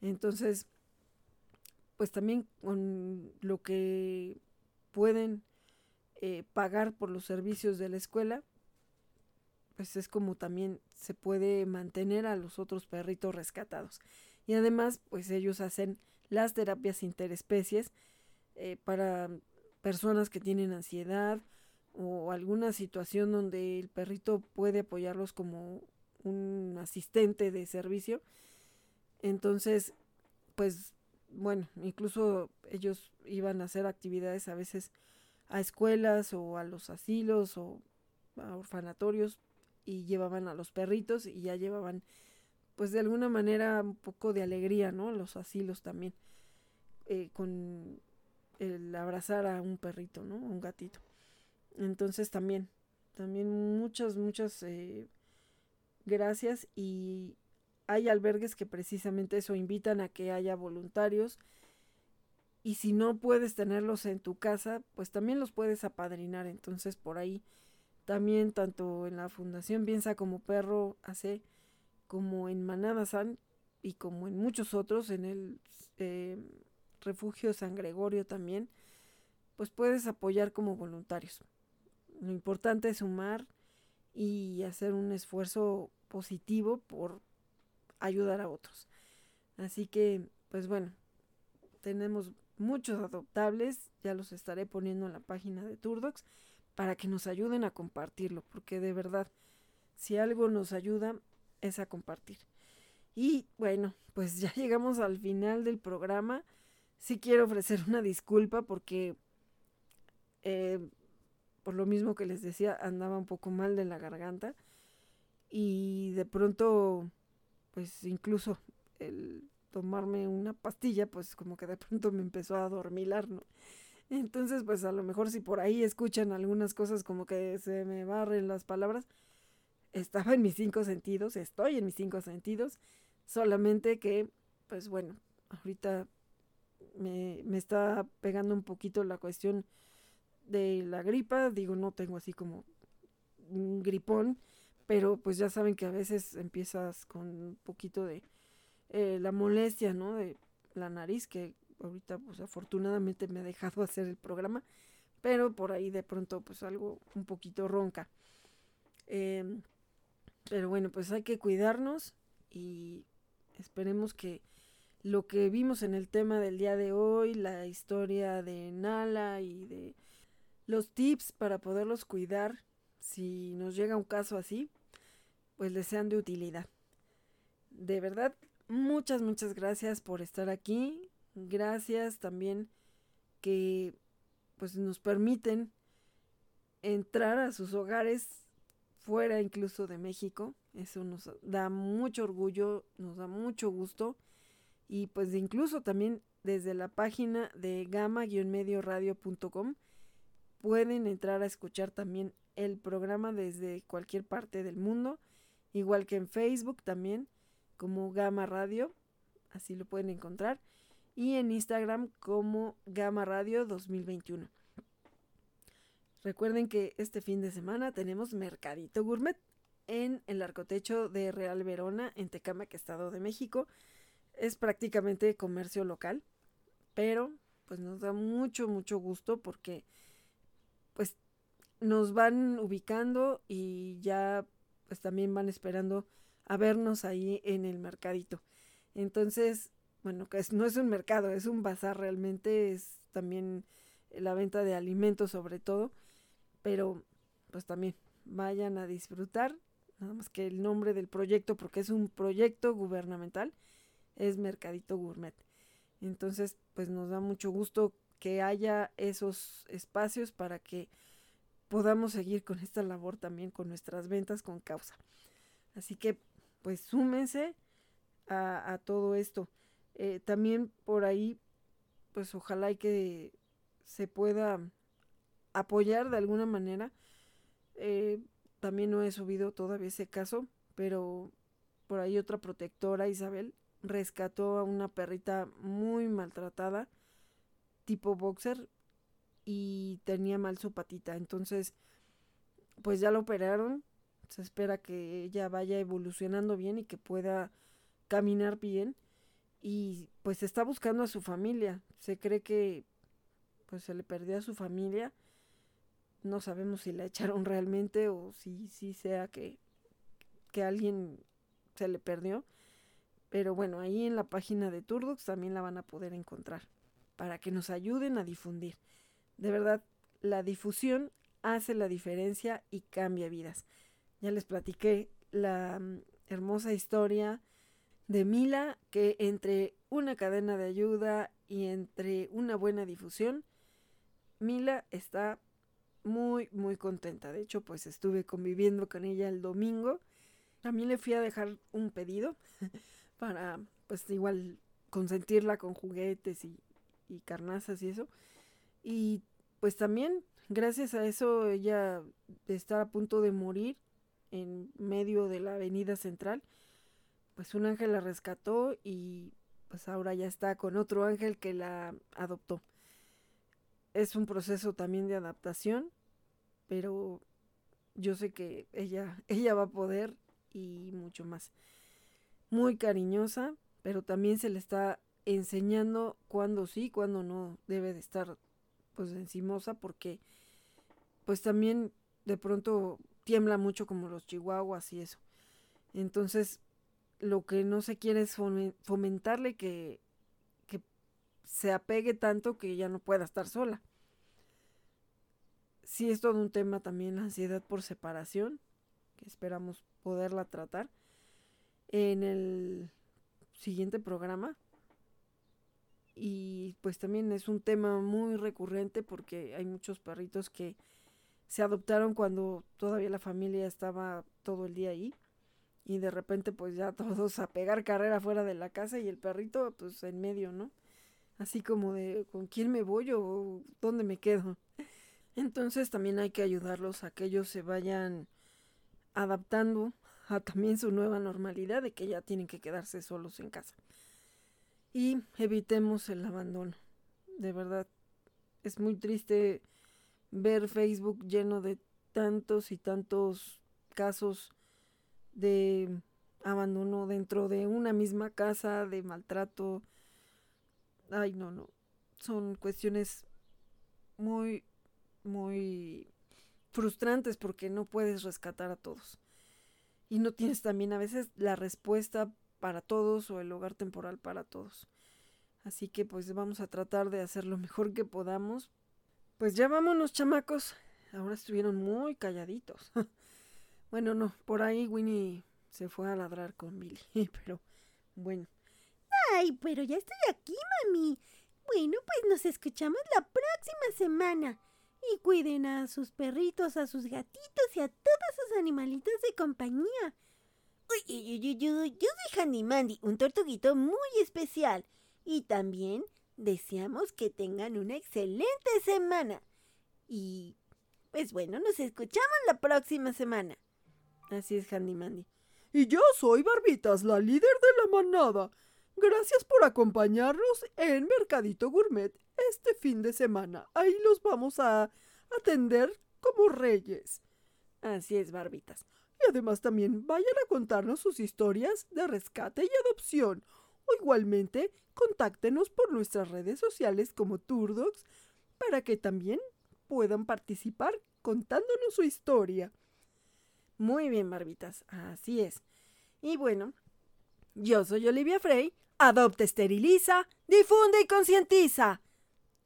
Entonces, pues también con lo que pueden eh, pagar por los servicios de la escuela, pues es como también se puede mantener a los otros perritos rescatados. Y además, pues ellos hacen las terapias interespecies eh, para personas que tienen ansiedad o alguna situación donde el perrito puede apoyarlos como un asistente de servicio. Entonces, pues bueno, incluso ellos iban a hacer actividades a veces a escuelas o a los asilos o a orfanatorios y llevaban a los perritos y ya llevaban pues de alguna manera un poco de alegría, ¿no? Los asilos también, eh, con el abrazar a un perrito, ¿no? Un gatito. Entonces también, también muchas, muchas eh, gracias y hay albergues que precisamente eso invitan a que haya voluntarios y si no puedes tenerlos en tu casa, pues también los puedes apadrinar. Entonces por ahí también tanto en la Fundación Piensa como Perro hace como en Manada San y como en muchos otros, en el eh, Refugio San Gregorio también, pues puedes apoyar como voluntarios. Lo importante es sumar y hacer un esfuerzo positivo por ayudar a otros. Así que, pues bueno, tenemos muchos adoptables, ya los estaré poniendo en la página de Turdox para que nos ayuden a compartirlo, porque de verdad, si algo nos ayuda es a compartir. Y bueno, pues ya llegamos al final del programa. Sí quiero ofrecer una disculpa porque, eh, por lo mismo que les decía, andaba un poco mal de la garganta y de pronto, pues incluso el tomarme una pastilla, pues como que de pronto me empezó a adormilar, ¿no? Entonces, pues a lo mejor si por ahí escuchan algunas cosas como que se me barren las palabras, estaba en mis cinco sentidos, estoy en mis cinco sentidos, solamente que, pues bueno, ahorita me, está pegando un poquito la cuestión de la gripa, digo, no tengo así como un gripón, pero pues ya saben que a veces empiezas con un poquito de eh, la molestia, ¿no? De la nariz, que ahorita pues afortunadamente me ha dejado hacer el programa, pero por ahí de pronto pues algo un poquito ronca. Em, pero bueno, pues hay que cuidarnos y esperemos que lo que vimos en el tema del día de hoy, la historia de Nala y de los tips para poderlos cuidar, si nos llega un caso así, pues les sean de utilidad. De verdad, muchas, muchas gracias por estar aquí. Gracias también que pues nos permiten entrar a sus hogares fuera incluso de México. Eso nos da mucho orgullo, nos da mucho gusto. Y pues incluso también desde la página de gama-medioradio.com pueden entrar a escuchar también el programa desde cualquier parte del mundo, igual que en Facebook también como Gama Radio, así lo pueden encontrar, y en Instagram como Gama Radio 2021. Recuerden que este fin de semana tenemos Mercadito Gourmet en el arcotecho de Real Verona, en Tecamac, Estado de México. Es prácticamente comercio local, pero pues nos da mucho, mucho gusto porque pues nos van ubicando y ya pues también van esperando a vernos ahí en el mercadito. Entonces, bueno, que no es un mercado, es un bazar realmente, es también la venta de alimentos sobre todo, pero pues también vayan a disfrutar, nada más que el nombre del proyecto, porque es un proyecto gubernamental, es Mercadito Gourmet. Entonces, pues nos da mucho gusto que haya esos espacios para que podamos seguir con esta labor también con nuestras ventas con causa. Así que pues súmense a, todo esto. Eh, también por ahí, pues ojalá y que se pueda apoyar de alguna manera. Eh, también no he subido todavía ese caso, pero por ahí otra protectora, Isabel, rescató a una perrita muy maltratada, tipo boxer, y tenía mal su patita. Entonces, pues ya lo operaron, se espera que ella vaya evolucionando bien y que pueda caminar bien y pues está buscando a su familia. Se cree que pues se le perdió a su familia. No sabemos si la echaron realmente o si sí sea que, que alguien se le perdió. Pero bueno, ahí en la página de Turdox también la van a poder encontrar para que nos ayuden a difundir. De verdad, la difusión hace la diferencia y cambia vidas. Ya les platiqué la mm, hermosa historia de Mila que entre una cadena de ayuda y entre una buena difusión, Mila está muy, muy contenta. De hecho, pues estuve conviviendo con ella el domingo. También le fui a dejar un pedido para, pues igual, consentirla con juguetes y, y carnazas y eso. Y pues también, gracias a eso, ella está a punto de morir en medio de la avenida central. Pues un ángel la rescató y pues ahora ya está con otro ángel que la adoptó. Es un proceso también de adaptación, pero yo sé que ella, ella va a poder y mucho más. Muy cariñosa, pero también se le está enseñando cuándo sí, cuándo no debe de estar pues encimosa porque pues también de pronto tiembla mucho como los chihuahuas y eso. Entonces, lo que no se quiere es fomentarle que, que se apegue tanto que ya no pueda estar sola. Sí es todo un tema también la ansiedad por separación, que esperamos poderla tratar en el siguiente programa. Y pues también es un tema muy recurrente porque hay muchos perritos que se adoptaron cuando todavía la familia estaba todo el día ahí y de repente pues ya todos a pegar carrera fuera de la casa y el perrito pues en medio, ¿no? Así como de con quién me voy o dónde me quedo. Entonces también hay que ayudarlos a que ellos se vayan adaptando a también su nueva normalidad de que ya tienen que quedarse solos en casa. Y evitemos el abandono. De verdad, es muy triste ver Facebook lleno de tantos y tantos casos de abandono dentro de una misma casa, de maltrato. Ay, no, no. Son cuestiones muy, muy frustrantes porque no puedes rescatar a todos. Y no tienes también a veces la respuesta para todos o el hogar temporal para todos. Así que pues vamos a tratar de hacer lo mejor que podamos pues ya vámonos, chamacos. Ahora estuvieron muy calladitos. bueno, no, por ahí Winnie se fue a ladrar con Billy, pero bueno. Ay, pero ya estoy aquí, mami. Bueno, pues nos escuchamos la próxima semana. Y cuiden a sus perritos, a sus gatitos y a todos sus animalitos de compañía. Uy, uy, uy, uy, yo soy Handy Mandy, un tortuguito muy especial. Y también Deseamos que tengan una excelente semana. Y pues bueno, nos escuchamos la próxima semana. Así es, Handy Mandy. Y yo soy Barbitas, la líder de la manada. Gracias por acompañarnos en Mercadito Gourmet este fin de semana. Ahí los vamos a atender como reyes. Así es, Barbitas. Y además también vayan a contarnos sus historias de rescate y adopción o igualmente contáctenos por nuestras redes sociales como Turdocs para que también puedan participar contándonos su historia. Muy bien, barbitas, así es. Y bueno, yo soy Olivia Frey. Adopta, esteriliza, difunde y concientiza.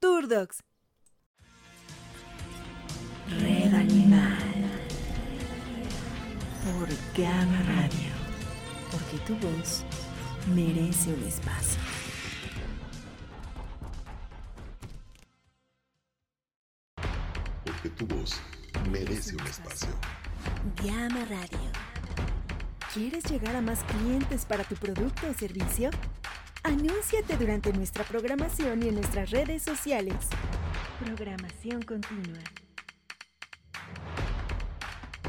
Turdocs. Red Animal. Por Gama Radio. Porque tu voz merece un espacio. Porque tu voz merece un espacio. Llama Radio. ¿Quieres llegar a más clientes para tu producto o servicio? Anúnciate durante nuestra programación y en nuestras redes sociales. Programación continua.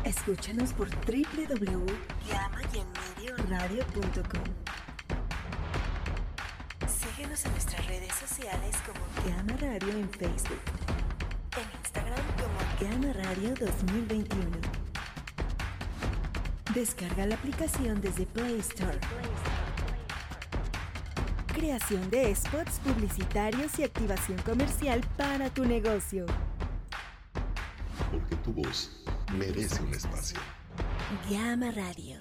Escúchanos por www.llamayenmedioradio.com Síguenos en nuestras redes sociales como Gama Radio en Facebook. En Instagram como Gama Radio 2021. Descarga la aplicación desde Play Store. Creación de spots publicitarios y activación comercial para tu negocio. Porque tu voz merece un espacio. Llama Radio.